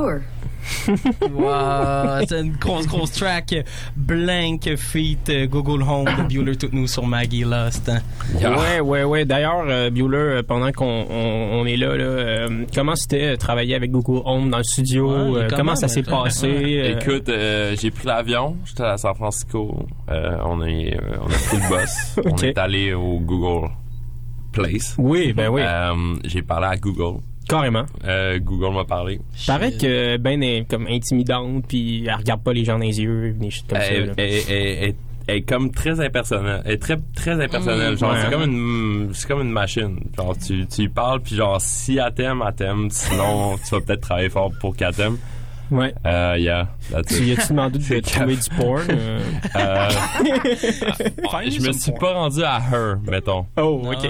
Sure. Wow, c'est une grosse, grosse track. Blank feat euh, Google Home de Bueller tout nous sur Maggie Lost. hein. Ouais, ouais, ouais. D'ailleurs, euh, Bueller, euh, pendant qu'on on, on est là, là euh, comment c'était travailler avec Google Home dans le studio? Ouais, Euh, comment ça s'est attends. passé? Écoute, euh, j'ai pris l'avion, j'étais à San Francisco, euh, on, est, euh, on a pris le bus, <laughs> on est allé au Google Place. Oui, ben oui. Euh, j'ai parlé à Google. Carrément. Euh, Google m'a parlé. Paraît que Ben est comme intimidante, puis elle regarde pas les gens dans les yeux, des choses comme ça. Elle, là. elle- elle- elle- elle est comme très impersonnelle. Elle est très, très impersonnelle. Mm. genre, Ouais. c'est comme une, c'est comme une machine. Genre, tu, tu y parles, puis genre, si elle t'aime, elle t'aime. Sinon, tu vas peut-être travailler fort pour qu'elle t'aime. Ouais. Euh, yeah. that's Tu it. y as-tu demandé de trouver du porn? euh? Euh, <laughs> je me suis pas rendu à her, mettons. Oh, ok.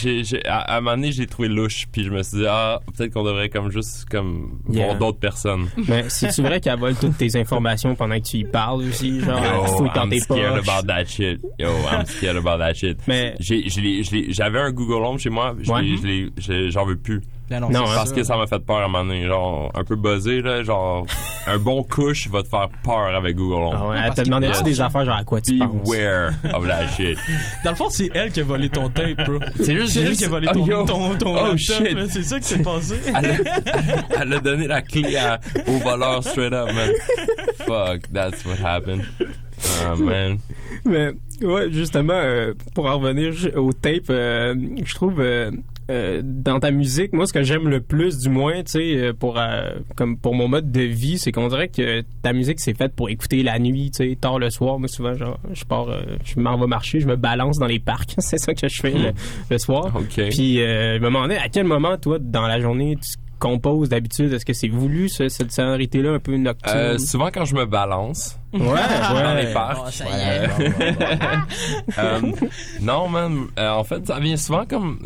J'ai- à, à un moment donné, j'ai trouvé louche, puis je me suis dit, ah, peut-être qu'on devrait comme juste comme Yeah. voir d'autres personnes. Mais c'est-tu vrai qu'elle vole toutes tes informations pendant que tu y parles aussi? Genre, Yo, fouille dans I'm tes scared poches? about that shit. Yo, I'm scared about that shit. Mais- j'avais un Google Home chez moi, Ouais. j'en veux plus. Non, Non, c'est Parce ça. que ça m'a fait peur à un moment donné. Genre, un peu buzzé, là. Genre, un bon couche va te faire peur avec Google Home. Ah ouais, elle te marche. des affaires genre à quoi tu penses? Beware of that shit. Dans le fond, c'est elle qui a volé ton tape, bro. C'est juste- elle qui a volé Oh, ton, yo. ton, ton Oh, laptop, shit. C'est ça qui s'est passé. <laughs> Elle a, elle a donné la clé à- au voleur straight up, man. Fuck, that's what happened. Oh, man. Mais ouais, justement, euh, pour en revenir au tape, euh, je trouve euh, euh, dans ta musique, moi, ce que j'aime le plus, du moins, tu sais, euh, pour euh, comme pour mon mode de vie, c'est qu'on dirait que ta musique c'est faite pour écouter la nuit, tu sais, tard le soir. Moi, souvent, genre, je pars, euh, je m'en vais marcher, je me balance dans les parcs, <laughs> c'est ça que je fais le, le soir. <laughs> OK. Puis euh, je me demandais à quel moment, toi, dans la journée, tu composes d'habitude? Est-ce que c'est voulu ce- cette sonorité-là un peu nocturne? Euh, souvent quand je me balance Ouais, <laughs> dans ouais. les parcs. Oh, ça y est. Euh, non, man. euh, en fait, ça vient souvent comme.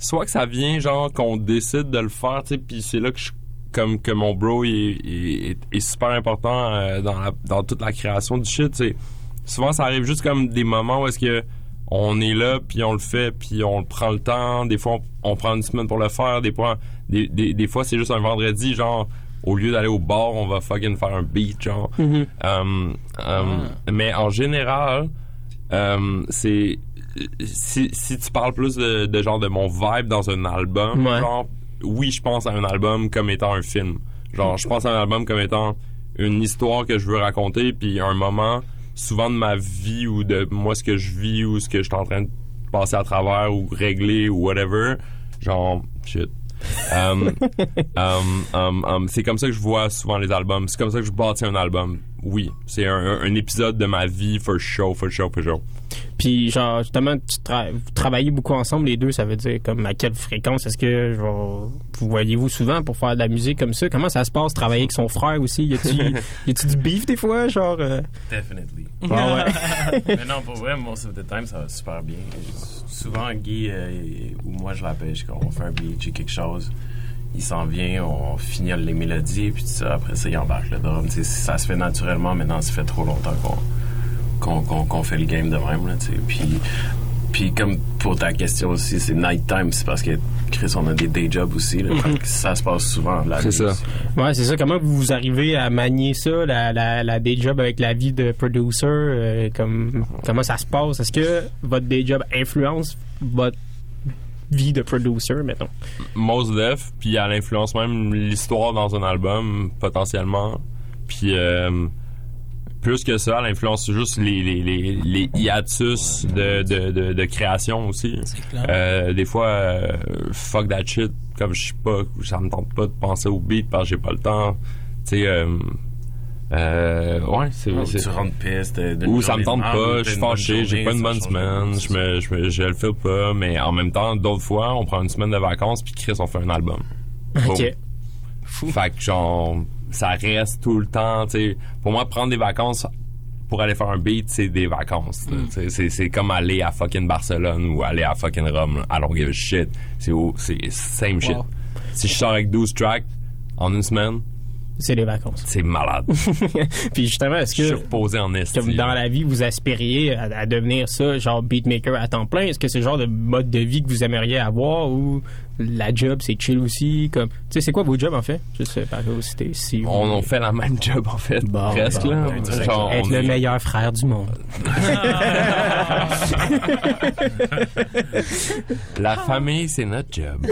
Euh, soit que ça vient, genre, qu'on décide de le faire, tu sais, puis c'est là que je. Comme que mon bro il est, super important euh, dans, la, dans toute la création du shit, c'est. souvent ça arrive juste comme des moments où est-ce que on est là puis on le fait puis on prend le temps des fois on, on prend une semaine pour le faire des fois des, des, des fois c'est juste un vendredi genre au lieu d'aller au bar on va fucking faire un beat genre Mhm. Um, um, mais en général um, c'est si, si tu parles plus de, de genre de mon vibe dans un album Ouais. genre oui je pense à un album comme étant un film. Genre je pense à un album comme étant une histoire que je veux raconter puis un moment souvent de ma vie ou de moi ce que je vis ou ce que je suis en train de passer à travers ou régler ou whatever genre shit. <laughs> Um, um, um, um, c'est comme ça que je vois souvent les albums. C'est comme ça que je bâtis un album oui c'est un, épisode de ma vie for sure for sure for sure Puis, genre, justement, tu tra- vous travaillez beaucoup ensemble, les deux, ça veut dire, comme, à quelle fréquence est-ce que, genre, vous voyez-vous souvent pour faire de la musique comme ça? Comment ça se passe, travailler avec son frère aussi? Y a-tu <laughs> du beef des fois, genre? euh? Definitely. Ah ouais. <laughs> <laughs> Mais non, pour vrai, most of the time, ça va super bien. Souvent, Guy euh, ou moi, je l'appelle, je dis, on fait un beat, j'ai quelque chose. Il s'en vient, on finit les mélodies, puis tout ça, après ça, il embarque le drum. Ça se fait naturellement, maintenant, ça fait trop longtemps qu'on qu'on qu'on- qu'on fait le game de même. Là, puis, puis comme pour ta question aussi, c'est nighttime, c'est parce que Chris, on a des day jobs aussi. Là, que ça se passe souvent la C'est ça. aussi. Ouais, c'est ça. Comment vous arrivez à manier ça, la, la, la day job avec la vie de producer? euh, comme, comment ça se passe? Est-ce que votre day job influence votre vie de producer, mettons? Most Def, puis elle influence même l'histoire dans un album, potentiellement. Puis euh, plus que ça, elle influence juste les, les, les, les hiatus de, de, de, de création aussi. clair. Euh, des fois, euh, fuck that shit, comme je sais pas, ça me tente pas de penser au beat parce que j'ai pas le temps. Tu sais, euh, euh, ouais, c'est... Ou c'est- tu rentres piste. d'une ou ça me tente pas, je suis fâché, j'ai pas une bonne semaine, je me, je me, je le fais pas, mais en même temps, d'autres fois, on prend une semaine de vacances puis Chris, on fait un album. Ok. Boom. Fait que genre, ça reste tout le temps, tu sais. Pour moi, prendre des vacances pour aller faire un beat, c'est des vacances. Mm. C'est, c'est comme aller à fucking Barcelone ou aller à fucking Rome. là. I don't give a shit. C'est, au- c'est same shit. Wow. Si je sors avec 12 tracks en une semaine, C'est les vacances. c'est malade. <laughs> Puis justement, est-ce Je suis que, reposé en esti. comme dans la vie, vous aspiriez à, à devenir ça, genre beatmaker à temps plein? Est-ce que c'est le genre de mode de vie que vous aimeriez avoir ou la job, c'est chill aussi? Comme, tu sais, c'est quoi vos jobs en fait? Juste par curiosité. Si On, on fait la même job en fait, Bon, presque bon, là. bon. Genre, être le est- meilleur frère du monde. <laughs> La famille, c'est notre job.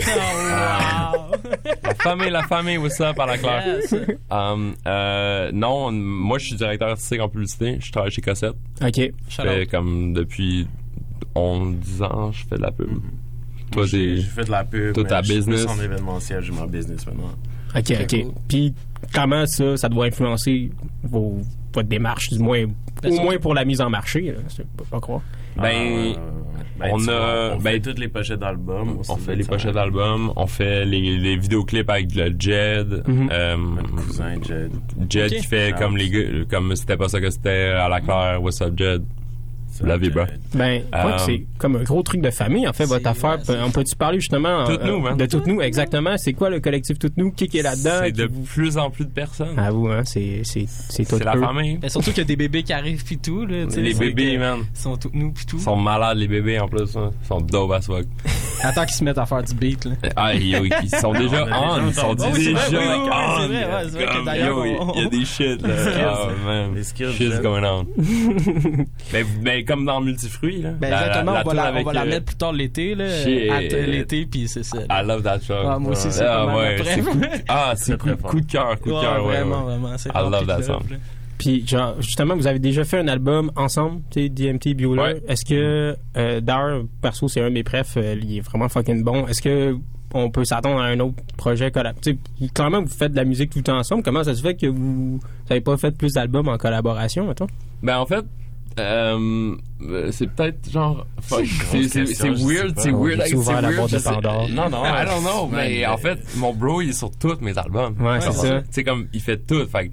la famille, la famille, what's up à la claire? Yes. Um, euh, non, moi je suis directeur artistique en publicité. Je travaille chez Cossette. Ok. Je fais comme depuis 11, 10 ans, je fais de la pub. Toi, j'ai fait de la pub. Toi, ta je suis business? en événementiel, j'ai ma business maintenant. OK, Très OK. cool. Puis comment ça, ça doit influencer vos, votre démarche, du moins, au moins pour la mise en marché, là, je peux pas croire. Ben, Ben, on a. vois, on ben, fait toutes les pochettes d'albums. on fait les pochettes d'albums, on fait les, les vidéoclips avec le Jed. Mhm. euh, cousin Jed. Jed Ok. qui fait comme les gars, comme c'était pas ça que c'était à la claire. What's up, Jed? Love you, bro. Ben, ouais, c'est comme un gros truc de famille, en fait, votre affaire. On peut-tu parler justement Toutes euh, nous, man. de Toutes nous, exactement. C'est quoi le collectif Toutes nous? Qui qui est là-dedans? C'est de vous- plus en plus de personnes. À vous, hein, c'est c'est c'est tout C'est la peu. famille. Mais surtout qu'il y a des bébés qui arrivent pis tout, là. Les bébés, que- man. Ils sont tous nous pis tout. Ils sont malades, les bébés, en plus. hein. Ils sont dope as fuck. Attends qu'ils se mettent à faire du beat, là. Ah, yo, ils sont <laughs> déjà On. Ils déjà sont déjà on. c'est vrai, ouais, c'est vrai que d'ailleurs, Il y a des shit, là. Les skills. Ah, man. Les skills, Shit's going on. <laughs> mais comme dans Multifruit, là. Ben La- la- exactement, la on va la, on avec, va la euh, mettre plus tard l'été, là. L'été, pis c'est ça. I love that song. Ah, moi aussi, c'est Ah, ouais, après. c'est coup- Ah, c'est coup, coup de cœur, coup de cœur, ouais. vraiment, ouais. vraiment, c'est I love that song. là. Puis, genre, justement, vous avez déjà fait un album ensemble, tu sais, DMT, Bueller. Ouais. Est-ce que, euh, d'ailleurs, perso, c'est un de mes prefs, euh, il est vraiment fucking bon. Est-ce que on peut s'attendre à un autre projet collab? Tu sais, clairement, vous faites de la musique tout le temps ensemble. Comment ça se fait que vous n'avez pas fait plus d'albums en collaboration, mettons? Ben en fait, euh, euh, c'est peut-être genre. fuck, C'est weird, c'est weird. c'est la weird, de je sais- Pandore? Non, non, <laughs> I don't know. Mais mais- en fait, mon bro, il est sur tous mes albums. Ouais, c'est ça. C'est comme, il fait tout. Fait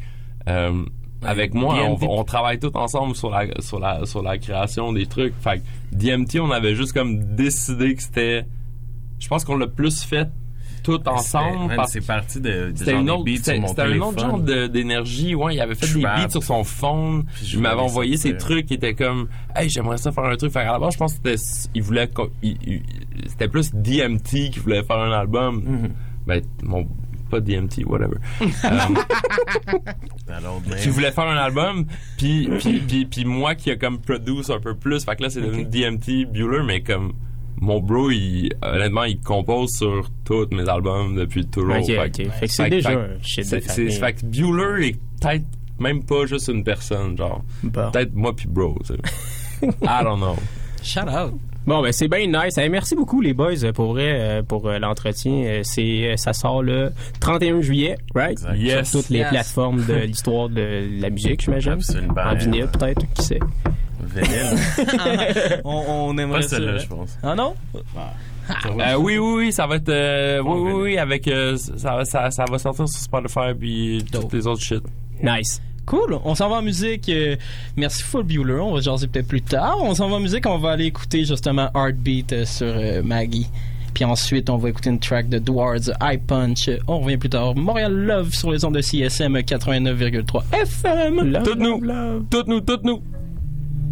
euh, avec moi, on, DMT. on travaille tout ensemble sur la, sur la, sur la création des trucs. Fait que DMT, on avait juste comme décidé que c'était. Je pense qu'on l'a plus fait tout ensemble. c'est parti de- de C'était genre une des autre- beats c'était- sur mon C'était un autre genre de- d'énergie. Ouais, il avait fait des beats sur son phone. je Il m'avait envoyé ses trucs qui étaient comme, hey, j'aimerais ça faire un truc. Fait la base, je pense que c'était, il voulait, il- il- c'était plus DMT qui voulait faire un album. Mm-hmm. Ben, mon, pas DMT, whatever. <laughs> Euh, qui voulait faire un album, puis, puis, puis, puis moi qui a comme produce un peu plus. Fait que là, c'est devenu DMT Bueller, mais comme mon bro, il, honnêtement, il compose sur tous mes albums depuis toujours. Ok, Fait Fait que c'est déjà fait- un shit de famille. Fait que Bueller est peut-être même pas juste une personne, genre. Peut-être moi puis bro, tu sais. <laughs> I don't know. Shout out. Bon, ben c'est bien nice. Hey, merci beaucoup les boys euh, pour vrai, euh, pour euh, l'entretien. C'est ça sort le 31 juillet, right? Yes. Sur toutes les plateformes de l'histoire de la musique, j'imagine. Absolument. En vinyle peut-être, qui sait. <laughs> on, on aimerait Pas celle-là, je pense. Ah non? Euh, oui, oui, oui, ça va être. euh, oui, oui, oui, avec. euh, ça, va- ça, ça va sortir sur Spotify puis toutes les autres shit. Nice. Cool. On s'en va en musique. merci Full Bueller. On va jaser peut-être plus tard. On s'en va en musique. On va aller écouter justement Heartbeat sur Maggie. Puis ensuite, on va écouter une track de Dwards, High Punch. On revient plus tard. Montréal Love sur les ondes de CSM 89,3 FM. Toutes nous. Toutes nous, toutes nous.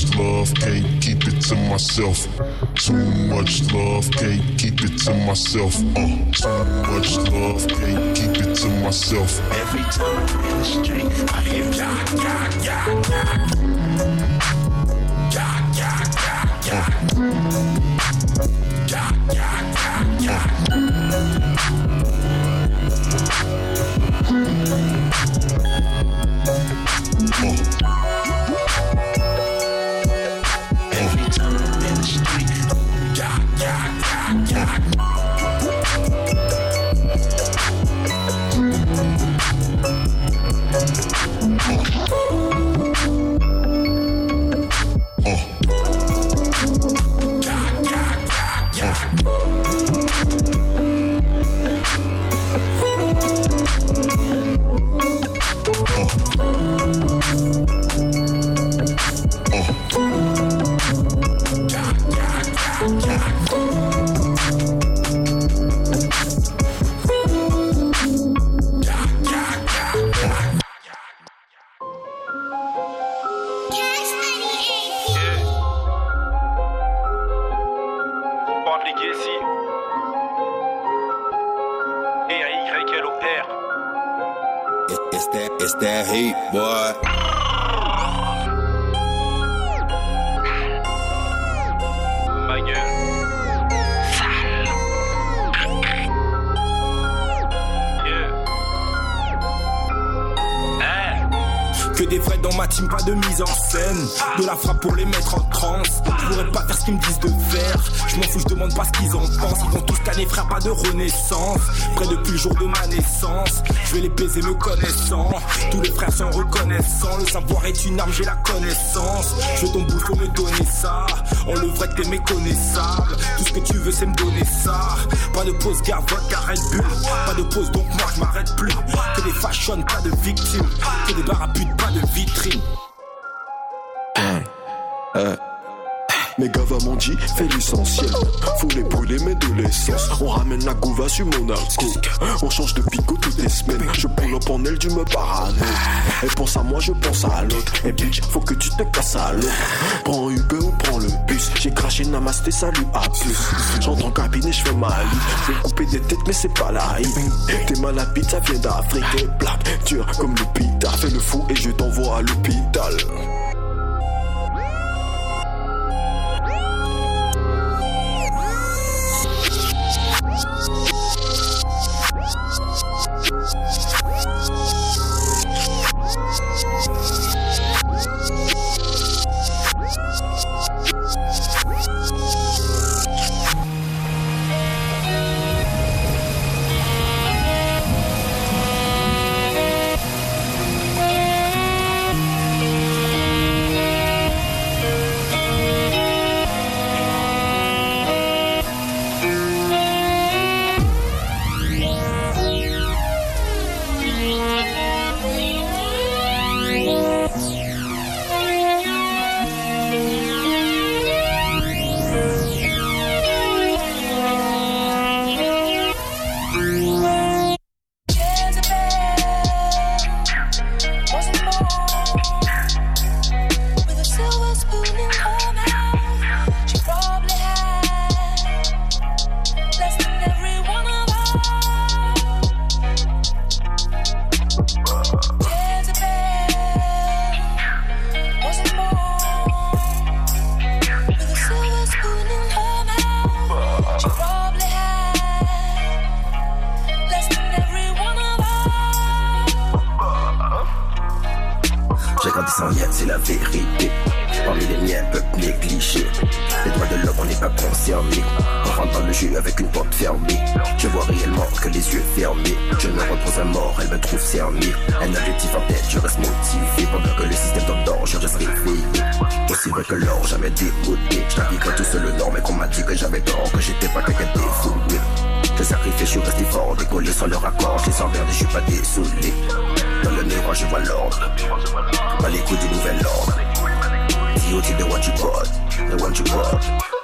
much love, can't keep it to myself. Too much love, can't keep it to myself. Uh, too much love, can't keep it to myself. Every time I'm in the street, I hear ya, ya, ya, ya. Ya, ya, ya, ya. Ya, ya, ya, ya. Every pour les mettre en transe. Je pourrais pas faire ce qu'ils me disent de faire. Je m'en fous, je demande pas ce qu'ils en pensent. Ils vont tous canner, frère, pas de renaissance. Près depuis le jour de ma naissance. Je vais les baiser me connaissant. Tous les frères sont reconnaissants. Le savoir est une arme, j'ai la connaissance. Je veux ton bout, faut me donner ça. On le vrai t'es méconnaissable. Tout ce que tu veux, c'est me donner ça. Pas de pause, garde vodka Red Bull. Pas de pause, donc moi je m'arrête plus. Que des fashion, pas de victimes. Que des barabutes, pas de vitrine. Euh. Mes gars m'ont dit, fais l'essentiel. Faut les brûler, mais de l'essence. On ramène la gouva sur mon arco. On change de pico toutes les semaines. Je pull up en elle, tu me parano. Elle pense à moi, je pense à l'autre. Et bitch, faut que tu te casses à l'autre. Prends Uber ou prends le bus. J'ai craché namasté, salut, à plus. J'entre en cabine et je fais ma vie. Je couper des têtes, mais c'est pas la hype. T'es mal à bite, ça vient d'Afrique. Black, dur comme l'hôpital. Fais le fou et je t'envoie à l'hôpital. Avec une porte fermée. Je vois réellement que les yeux fermés. Je me repose à mort, elle me trouve cerné. Un objectif en tête, je reste motivé. Pendant que le système t'endort, je reste réveillé. Aussi vrai que l'or, jamais dégoûté. Je tout seul le nord, mais qu'on m'a dit que j'avais tort, que j'étais pas quelqu'un de défoulé. Je sacrifie, je resté fort, décollé sans le raccord. Je les emmerde, je suis pas désoulé. Dans le miroir, je vois l'ordre. Pas l'écoute du nouvel ordre. Beauty, the one you got, the one you got.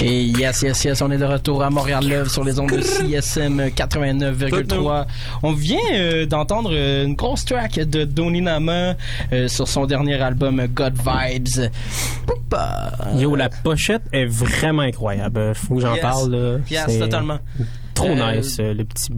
Et yes, yes, yes, on est de retour à Montréal-Love sur les ondes de CSM 89,3. On vient euh, d'entendre euh, une grosse track de Donny Nama euh, sur son dernier album God Vibes. Poupa. Yo, la pochette est vraiment incroyable. Faut que j'en Yes. parle. Là. Yes, totalement. Trop Euh, nice, le petit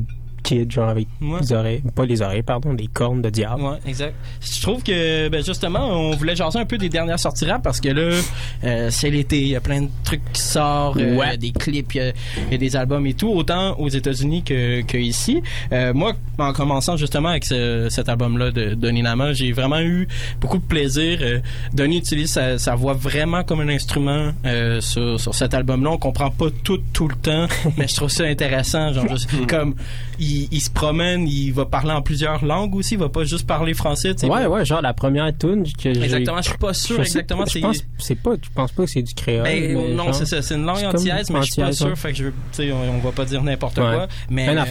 kid, genre avec Ouais. les oreilles, pas les oreilles, pardon, des cornes de diable. Ouais, exact. Je trouve que ben justement, on voulait jaser un peu des dernières sorties rap parce que là, euh, c'est l'été, il y a plein de trucs qui sortent, euh, Ouais. des clips, il y, a- il y a des albums et tout, autant aux États-Unis que, que ici. Euh, moi, en commençant justement avec ce- cet album-là de Donny Nama, j'ai vraiment eu beaucoup de plaisir. Euh, Donny utilise sa, sa voix vraiment comme un instrument euh, sur, sur cet album-là. On comprend pas tout tout le temps, <laughs> mais je trouve ça intéressant. Genre, juste comme il, il se promène, il va parler en plusieurs langues aussi, il va pas juste parler français. tu sais. Ouais, ouais, genre la première tune que j'ai. Exactement, je suis pas sûr Je sais exactement Je pense, c'est pas, je pense pas que c'est du créole. Ben, mais non, genre, c'est ça, c'est une langue antillaise, mais je suis pas sûr, ouais. fait que je veux, tu sais, on, on va pas dire n'importe Ouais. quoi. Mais euh,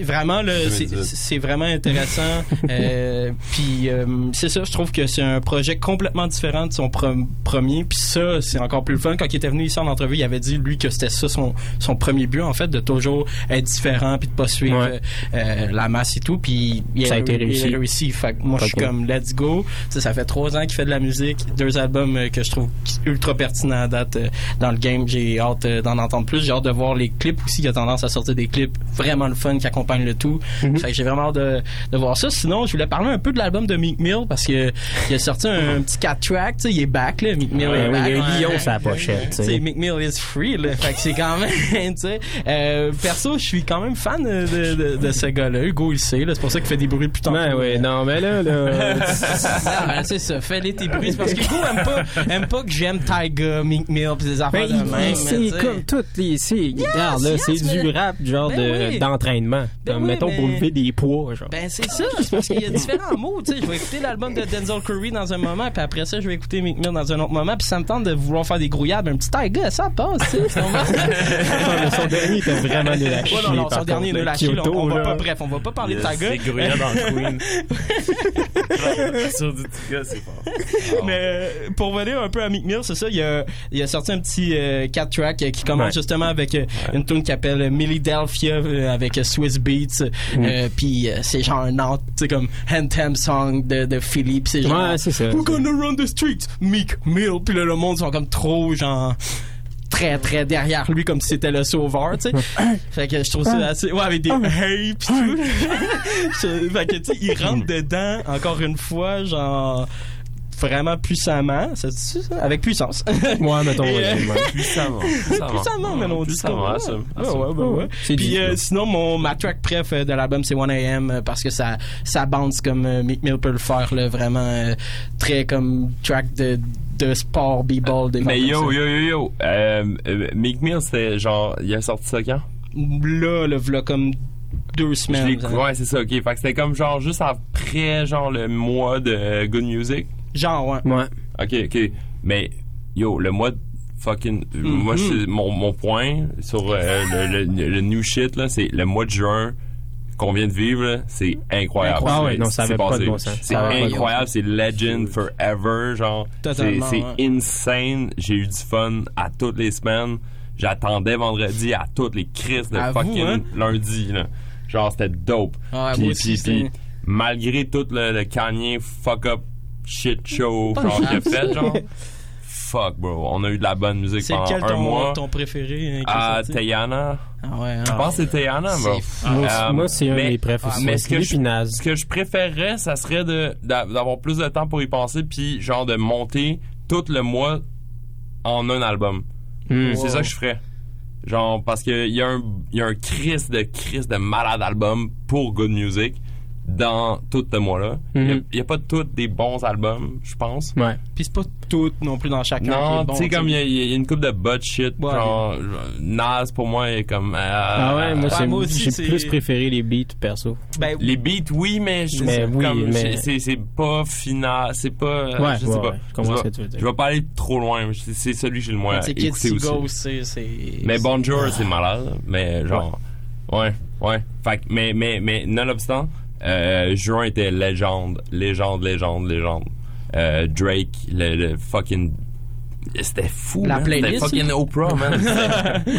vraiment, c'est vraiment intéressant. <laughs> euh, puis euh, c'est ça, je trouve que c'est un projet complètement différent de son pre- premier. Puis ça, c'est encore plus le fun. Quand il était venu ici en entrevue, il avait dit lui que c'était ça son son premier but en fait, de toujours être différent puis de pas suivre Ouais. euh, la masse et tout. Puis il Ça a été il réussi. réussi. Fait que moi, je suis comme let's go. Sais, ça fait trois ans qu'il fait de la musique, deux albums euh, que je trouve ultra pertinents à date euh, dans le game. J'ai hâte euh, d'en entendre plus. J'ai hâte de voir les clips aussi. Il a tendance à sortir des clips vraiment le fun qui accompagnent le tout. Mhm. Fait que j'ai vraiment hâte de, de voir ça. Sinon, je voulais parler un peu de l'album de Meek Mill parce que il a sorti un, petit 4 track. Tu sais, il est back là. Meek Mill Ouais, est oui, back. il y a un Ouais. lion sur la pochette, <laughs> tu sais. Tu sais, Meek Mill is free là. Fait que c'est quand même, <laughs> tu sais. Euh, perso, je suis quand même fan de, de, de, de ce gars-là. Hugo, il sait. C'est pour ça qu'il fait des bruits plus tard. Ben oui, non, mais là, là. <laughs> Ben, c'est ça, fais-les tes bruits. C'est parce que Hugo aime pas, aime pas que j'aime Tyga, Meek Mill pis des affaires Ben, de même. c'est comme toutes les. c'est- regarde, là, yes, c'est du rap, genre Ben de- oui. d'entraînement. Ben Comme, mettons, pour lever des poids, genre. Ben c'est ça, c'est parce qu'il y a différents mots, tu sais. Je vais écouter l'album de Denzel Curry dans un moment, puis après ça, je vais écouter Meek Mill dans un autre moment, puis ça me tente de vouloir faire des grouillades. Un petit Tyga, ça passe, tu sais. <laughs> son dernier était vraiment à Ouais, chier, non, non, par son dernier Kyoto, on va pas, bref, on va pas parler de Tyga. C'est grouillade en Queen. Sur du gars, c'est fort. Mais euh, pour venir un peu à Meek Mill, c'est ça, il a, il a sorti un petit 4 track euh, qui commence Ouais. justement avec euh, une tune qui s'appelle euh, Philadelphia euh, avec euh, Swiss Beats. Mm. Euh, puis euh, c'est genre un autre, tu sais, comme Anthem song de, de Philly. Puis c'est genre Ouais, c'est ça. We're gonna run the streets, Meek Mill. Puis là, le monde sont comme trop genre très très derrière lui comme si c'était le sauveur tu sais <laughs> fait que je trouve ça assez ouais avec des hey pis tout <laughs> Je- fait que tu sais il rentre <laughs> dedans encore une fois genre vraiment puissamment, ça dit ça? Avec puissance. Moi, mettons, Et, ouais, euh, ouais. Puissamment. Puissamment, mais on dit ça. Puissamment, Ouais. assume, Ouais, assume. ouais, ouais, ouais. C'est Puis dit, euh, sinon, mon, ma track préf de l'album, c'est 1AM euh, parce que ça, ça bounce comme euh, Meek Mill peut le faire, là, vraiment euh, très comme track de, de sport, b-ball, des Mais yo, yo, yo, yo, euh, euh, Meek Mill, c'était genre, il a sorti ça quand? Là, là, v'là comme deux semaines. l'ai- ouais, c'est ça, ok. Fait que c'était comme genre juste après, genre, le mois de Good Music. Genre, ouais. Ouais. Ok, ok. Mais, yo, le mois de fucking. Moi, c'est mon, mon point sur euh, le, le, le new shit, là, c'est le mois de juin qu'on vient de vivre, c'est incroyable. Ah ouais, non, ça c'est avait pas de bon sens. Incroyable, c'est legend forever, genre. C'est insane. J'ai eu du fun à toutes les semaines. J'attendais vendredi à toutes les crises de fucking hein? lundi, là. Genre, c'était dope. Puis- malgré tout le, le Kanye fuck up shit show genre qu'il a fait genre <laughs> fuck bro on a eu de la bonne musique C'est pendant lequel un ton, mois ton préféré? hein, ah? Tayana Ah ouais, hein. je pense que c'est Tayana bro Euh, moi, c'est un mais- de mes préf aussi. mais ce que, Lui je, puis Naz. ce que je préférerais ça serait de d'a- d'avoir plus de temps pour y penser puis genre de monter tout le mois en un album Hmm. c'est ça que je ferais genre parce que il y a un il y a un Chris de Chris de malade album pour Good Music dans tout ce mois-là. Il Mhm. n'y a, pas tous des bons albums, je pense. Ouais. Puis c'est pas tout non plus dans chacun. Non, tu sais, comme il y, a- il y a une coupe de butt shit. Ouais. genre, Nas, pour moi, est comme. euh, Ah ouais, moi, c'est- moi aussi, j'ai c'est- plus préféré les beats, perso. Ben, Les beats, oui, mais je Mais oui, comme, mais- c'est- c'est c'est pas final, c'est pas, Ouais, je sais ouais, pas. ouais, je comprends vais- ce que tu veux dire. Je vais pas aller trop loin, mais c'est c'est celui que j'ai le moins c'est Kids écouté aussi. Go, c'est. c'est- Mais Bonjour, c'est malade, mais genre, ouais, ouais. Fait mais, mais, mais, nonobstant, euh, Juin était légende, légende, légende, légende. Euh, Drake, le, le fucking, c'était fou, La man. C'était playlist, fucking. Oprah, man. <laughs>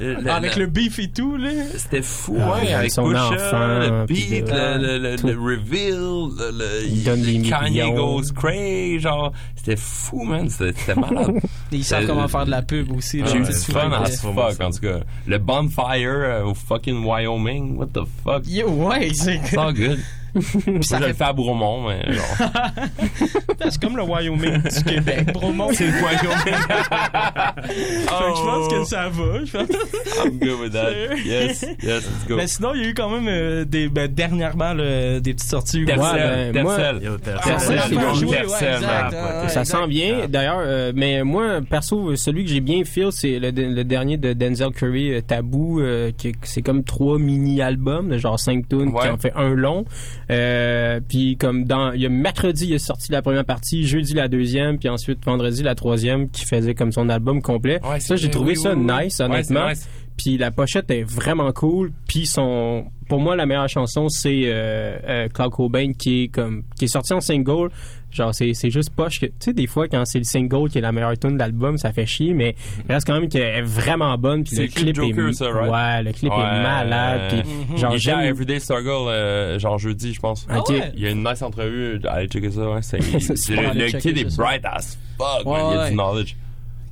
Le- le- Avec le beef et tout, là. C'était fou, Ah, ouais, avec son Pusha, enfant, le beat, le- le, le, le, tout. le reveal, le, le- Il donne des Kanye millions. goes crazy, genre, c'était fou, man, c'était c'était malade. <laughs> Ils savent comment faire de la pub aussi. là. J'ai eu du C'est fun souvent- as fuck, en tout cas. Le bonfire euh, au fucking Wyoming, what the fuck? Yo, ouais, c'est. It's all good. Ça Moi, je fait- le fais à Bromont, mais <laughs> genre. C'est comme le Wyoming du Québec, Bromont. C'est le Wyoming. <laughs> Oh. je pense que ça va. je pense. I'm good with that. Yes, yes, let's go. Mais sinon, il y a eu quand même euh, des, ben, dernièrement là, des petites sorties. Tercel, ben, Ah, ouais, man. ah, ça sent bien. D'ailleurs, euh, mais moi, perso, celui que j'ai bien feel, c'est le, le dernier de Denzel Curry, euh, Taboo, euh, qui c'est comme trois mini-albums, de genre cinq tunes, Ouais. qui en fait un long. Euh, puis comme dans, il y a mercredi, il est sorti la première partie, jeudi la deuxième, puis ensuite vendredi la troisième, qui faisait comme son album complet. Ouais, ça, j'ai trouvé oui, ça oui, nice, Ouais, honnêtement. nice. Puis la pochette est vraiment cool. Puis son, pour moi, la meilleure chanson, c'est euh, euh, Cloud Cobain qui est comme, qui est sorti en single. Genre, c'est, c'est juste poche que, tu sais, des fois, quand c'est le single qui est la meilleure tune de l'album, ça fait chier, mais il reste quand même qu'elle est vraiment bonne. Puis le clip clip est, Joker, ça, right? ouais, le clip Ouais, est malade. euh, Puis Il genre, à j'aime, Everyday Struggle, euh, genre jeudi, je pense. Ok. ouais? Il y a une nice entrevue. Allez checker ça, ouais. C'est, <laughs> C'est c'est- super, le, le kid est bright as fuck, Ouais, man. Il a ouais. du knowledge.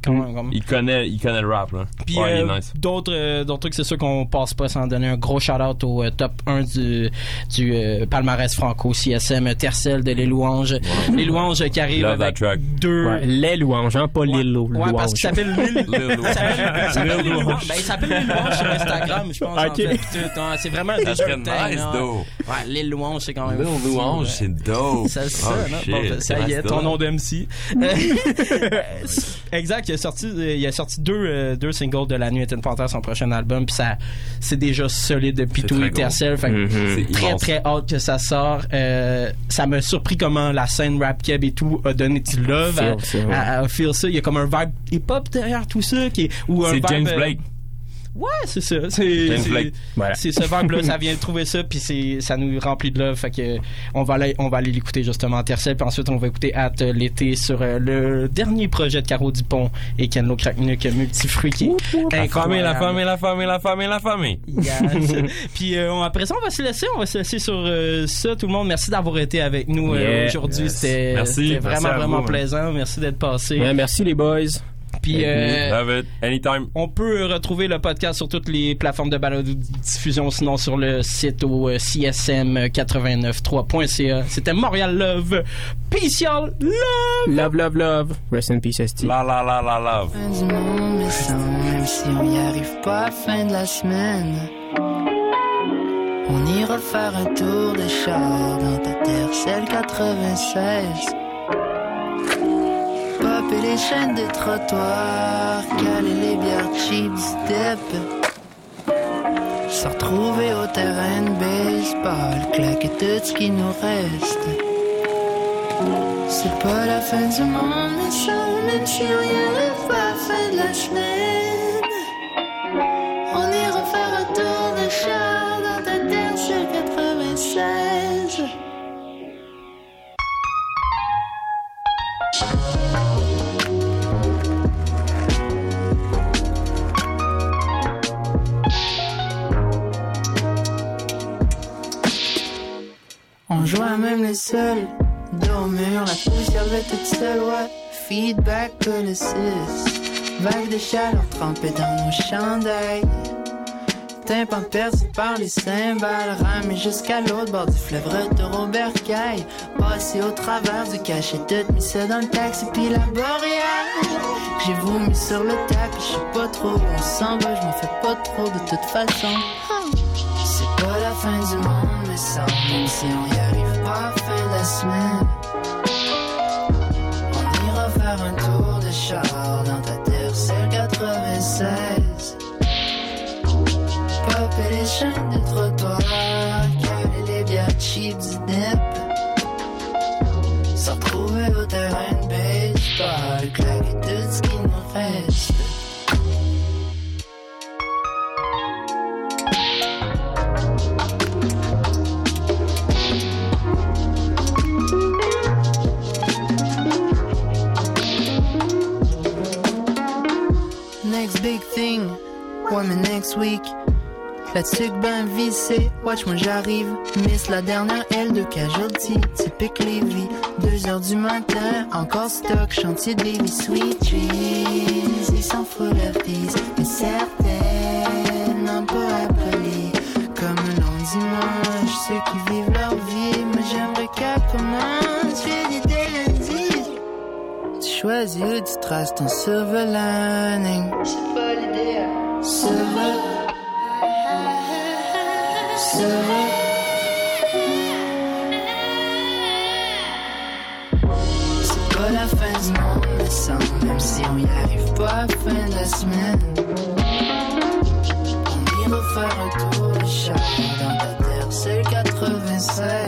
Quand même, quand même. Il connaît, il connaît le rap, là. Puis ouais, euh, nice. d'autres euh, d'autres trucs, c'est sûr qu'on passe pas sans donner un gros shout-out au euh, top 1 du, du euh, palmarès franco CSM Tercel de Les Louanges. Les Louanges qui arrivent Love avec track. deux... ouais, les louanges, hein, pas les lou- Ouais, louanges. parce qu'il s'appelle Lil... <laughs> Lil il s'appelle- il s'appelle Lil Lil Louange. Louange. Ben, il s'appelle Lil Louange sur Instagram, je pense. en Ok. fait. Ouais, c'est vraiment déjà un thing, nice, là. though. Ouais, Lil Louange, c'est quand même... Lil fou, Louange, ouais. c'est dope. Ça, ça, Oh, non? shit. Bon, ben, ça y est, ton nom d'MC. <laughs> <laughs> exact, il a sorti, il a sorti deux, euh, deux singles de La Nuit est une panthère, son prochain album, puis ça, c'est déjà solide depuis tout Intercell. Fait Mhm. C'est très immense. très hâte que ça sort. Euh, ça m'a surpris comment la scène rap keb et tout a donné du love à, Feel ça, ouais. à- à feel ça. Il y a comme un vibe hip-hop derrière tout ça, qui est, ou un C'est vibe, James euh, Blake. Ouais, c'est ça. C'est. Voilà. ce vibe-là, ça <laughs> vient de trouver ça, puis c'est ça nous remplit de love. Fait que on va aller, on va aller l'écouter justement en tercel, puis ensuite on va écouter At euh, l'été sur euh, le dernier projet de Caro Dupont et Kenlo Cracknuck Multifruit qui est La famille, la famille, la famille, la famille, la famille. Yes. <laughs> puis euh, après ça, on va se laisser, on va se laisser sur euh, ça. Tout le monde, merci d'avoir été avec nous euh, aujourd'hui. Yes. C'était Merci vraiment à vraiment vous, man. plaisant. Merci d'être passé. Ouais, merci les boys. Puis euh, Love it. Anytime. on peut retrouver le podcast sur toutes les plateformes de balado diffusion, sinon sur le site au euh, csm893.ca. C'était Montréal Love. Peace y'all. Love. Love, love, love. Rest in peace, ST. La la la la love. fin du monde, mais sans, même si on n'y arrive pas à la fin de la semaine. On ira faire un tour de char dans ta terre, celle 96. Les chaînes des trottoirs, caler les bières du dip. Se retrouver au terrain de baseball, claquer tout ce qui nous reste. C'est pas la fin du monde, ça, même si y arrive pas fin de la semaine. On jouait même les seuls. Mur, la poussière va toute seule, ouais. Feedback 6. Vague de chaleur trempée dans nos chandails. Tympan percé par les cymbales. Ramé jusqu'à l'autre bord du fleuve, retour au bercail. Passé au travers du cachet, tout mis ça dans le taxi, puis la boréale. J'ai vomi sur le tapis, je sais pas trop on s'en va, je m'en fais pas trop de toute façon. C'est pas la fin du monde, ça, même si on y arrive pas fin de la semaine. On ira faire un tour de char dans ta terre, c'est 96. Popper les chaînes de trottoir, caler les bières mais next week. La tuque ben vissée, watch moi j'arrive. Miss la dernière aile de casualty, typique. Deux heures du matin, encore stock, chantier Daily Sweet Trees. Ils s'en foutent lefties, mais certaines n'ont pas appris. Comme un long dimanche, ceux qui vivent leur vie, moi j'aimerais qu'elle commence. J'ai l'idée lundi. Tu choisis où tu traces ton silver lining. La semaine. On ira faire un tour de char dans ta terre, c'est le 96.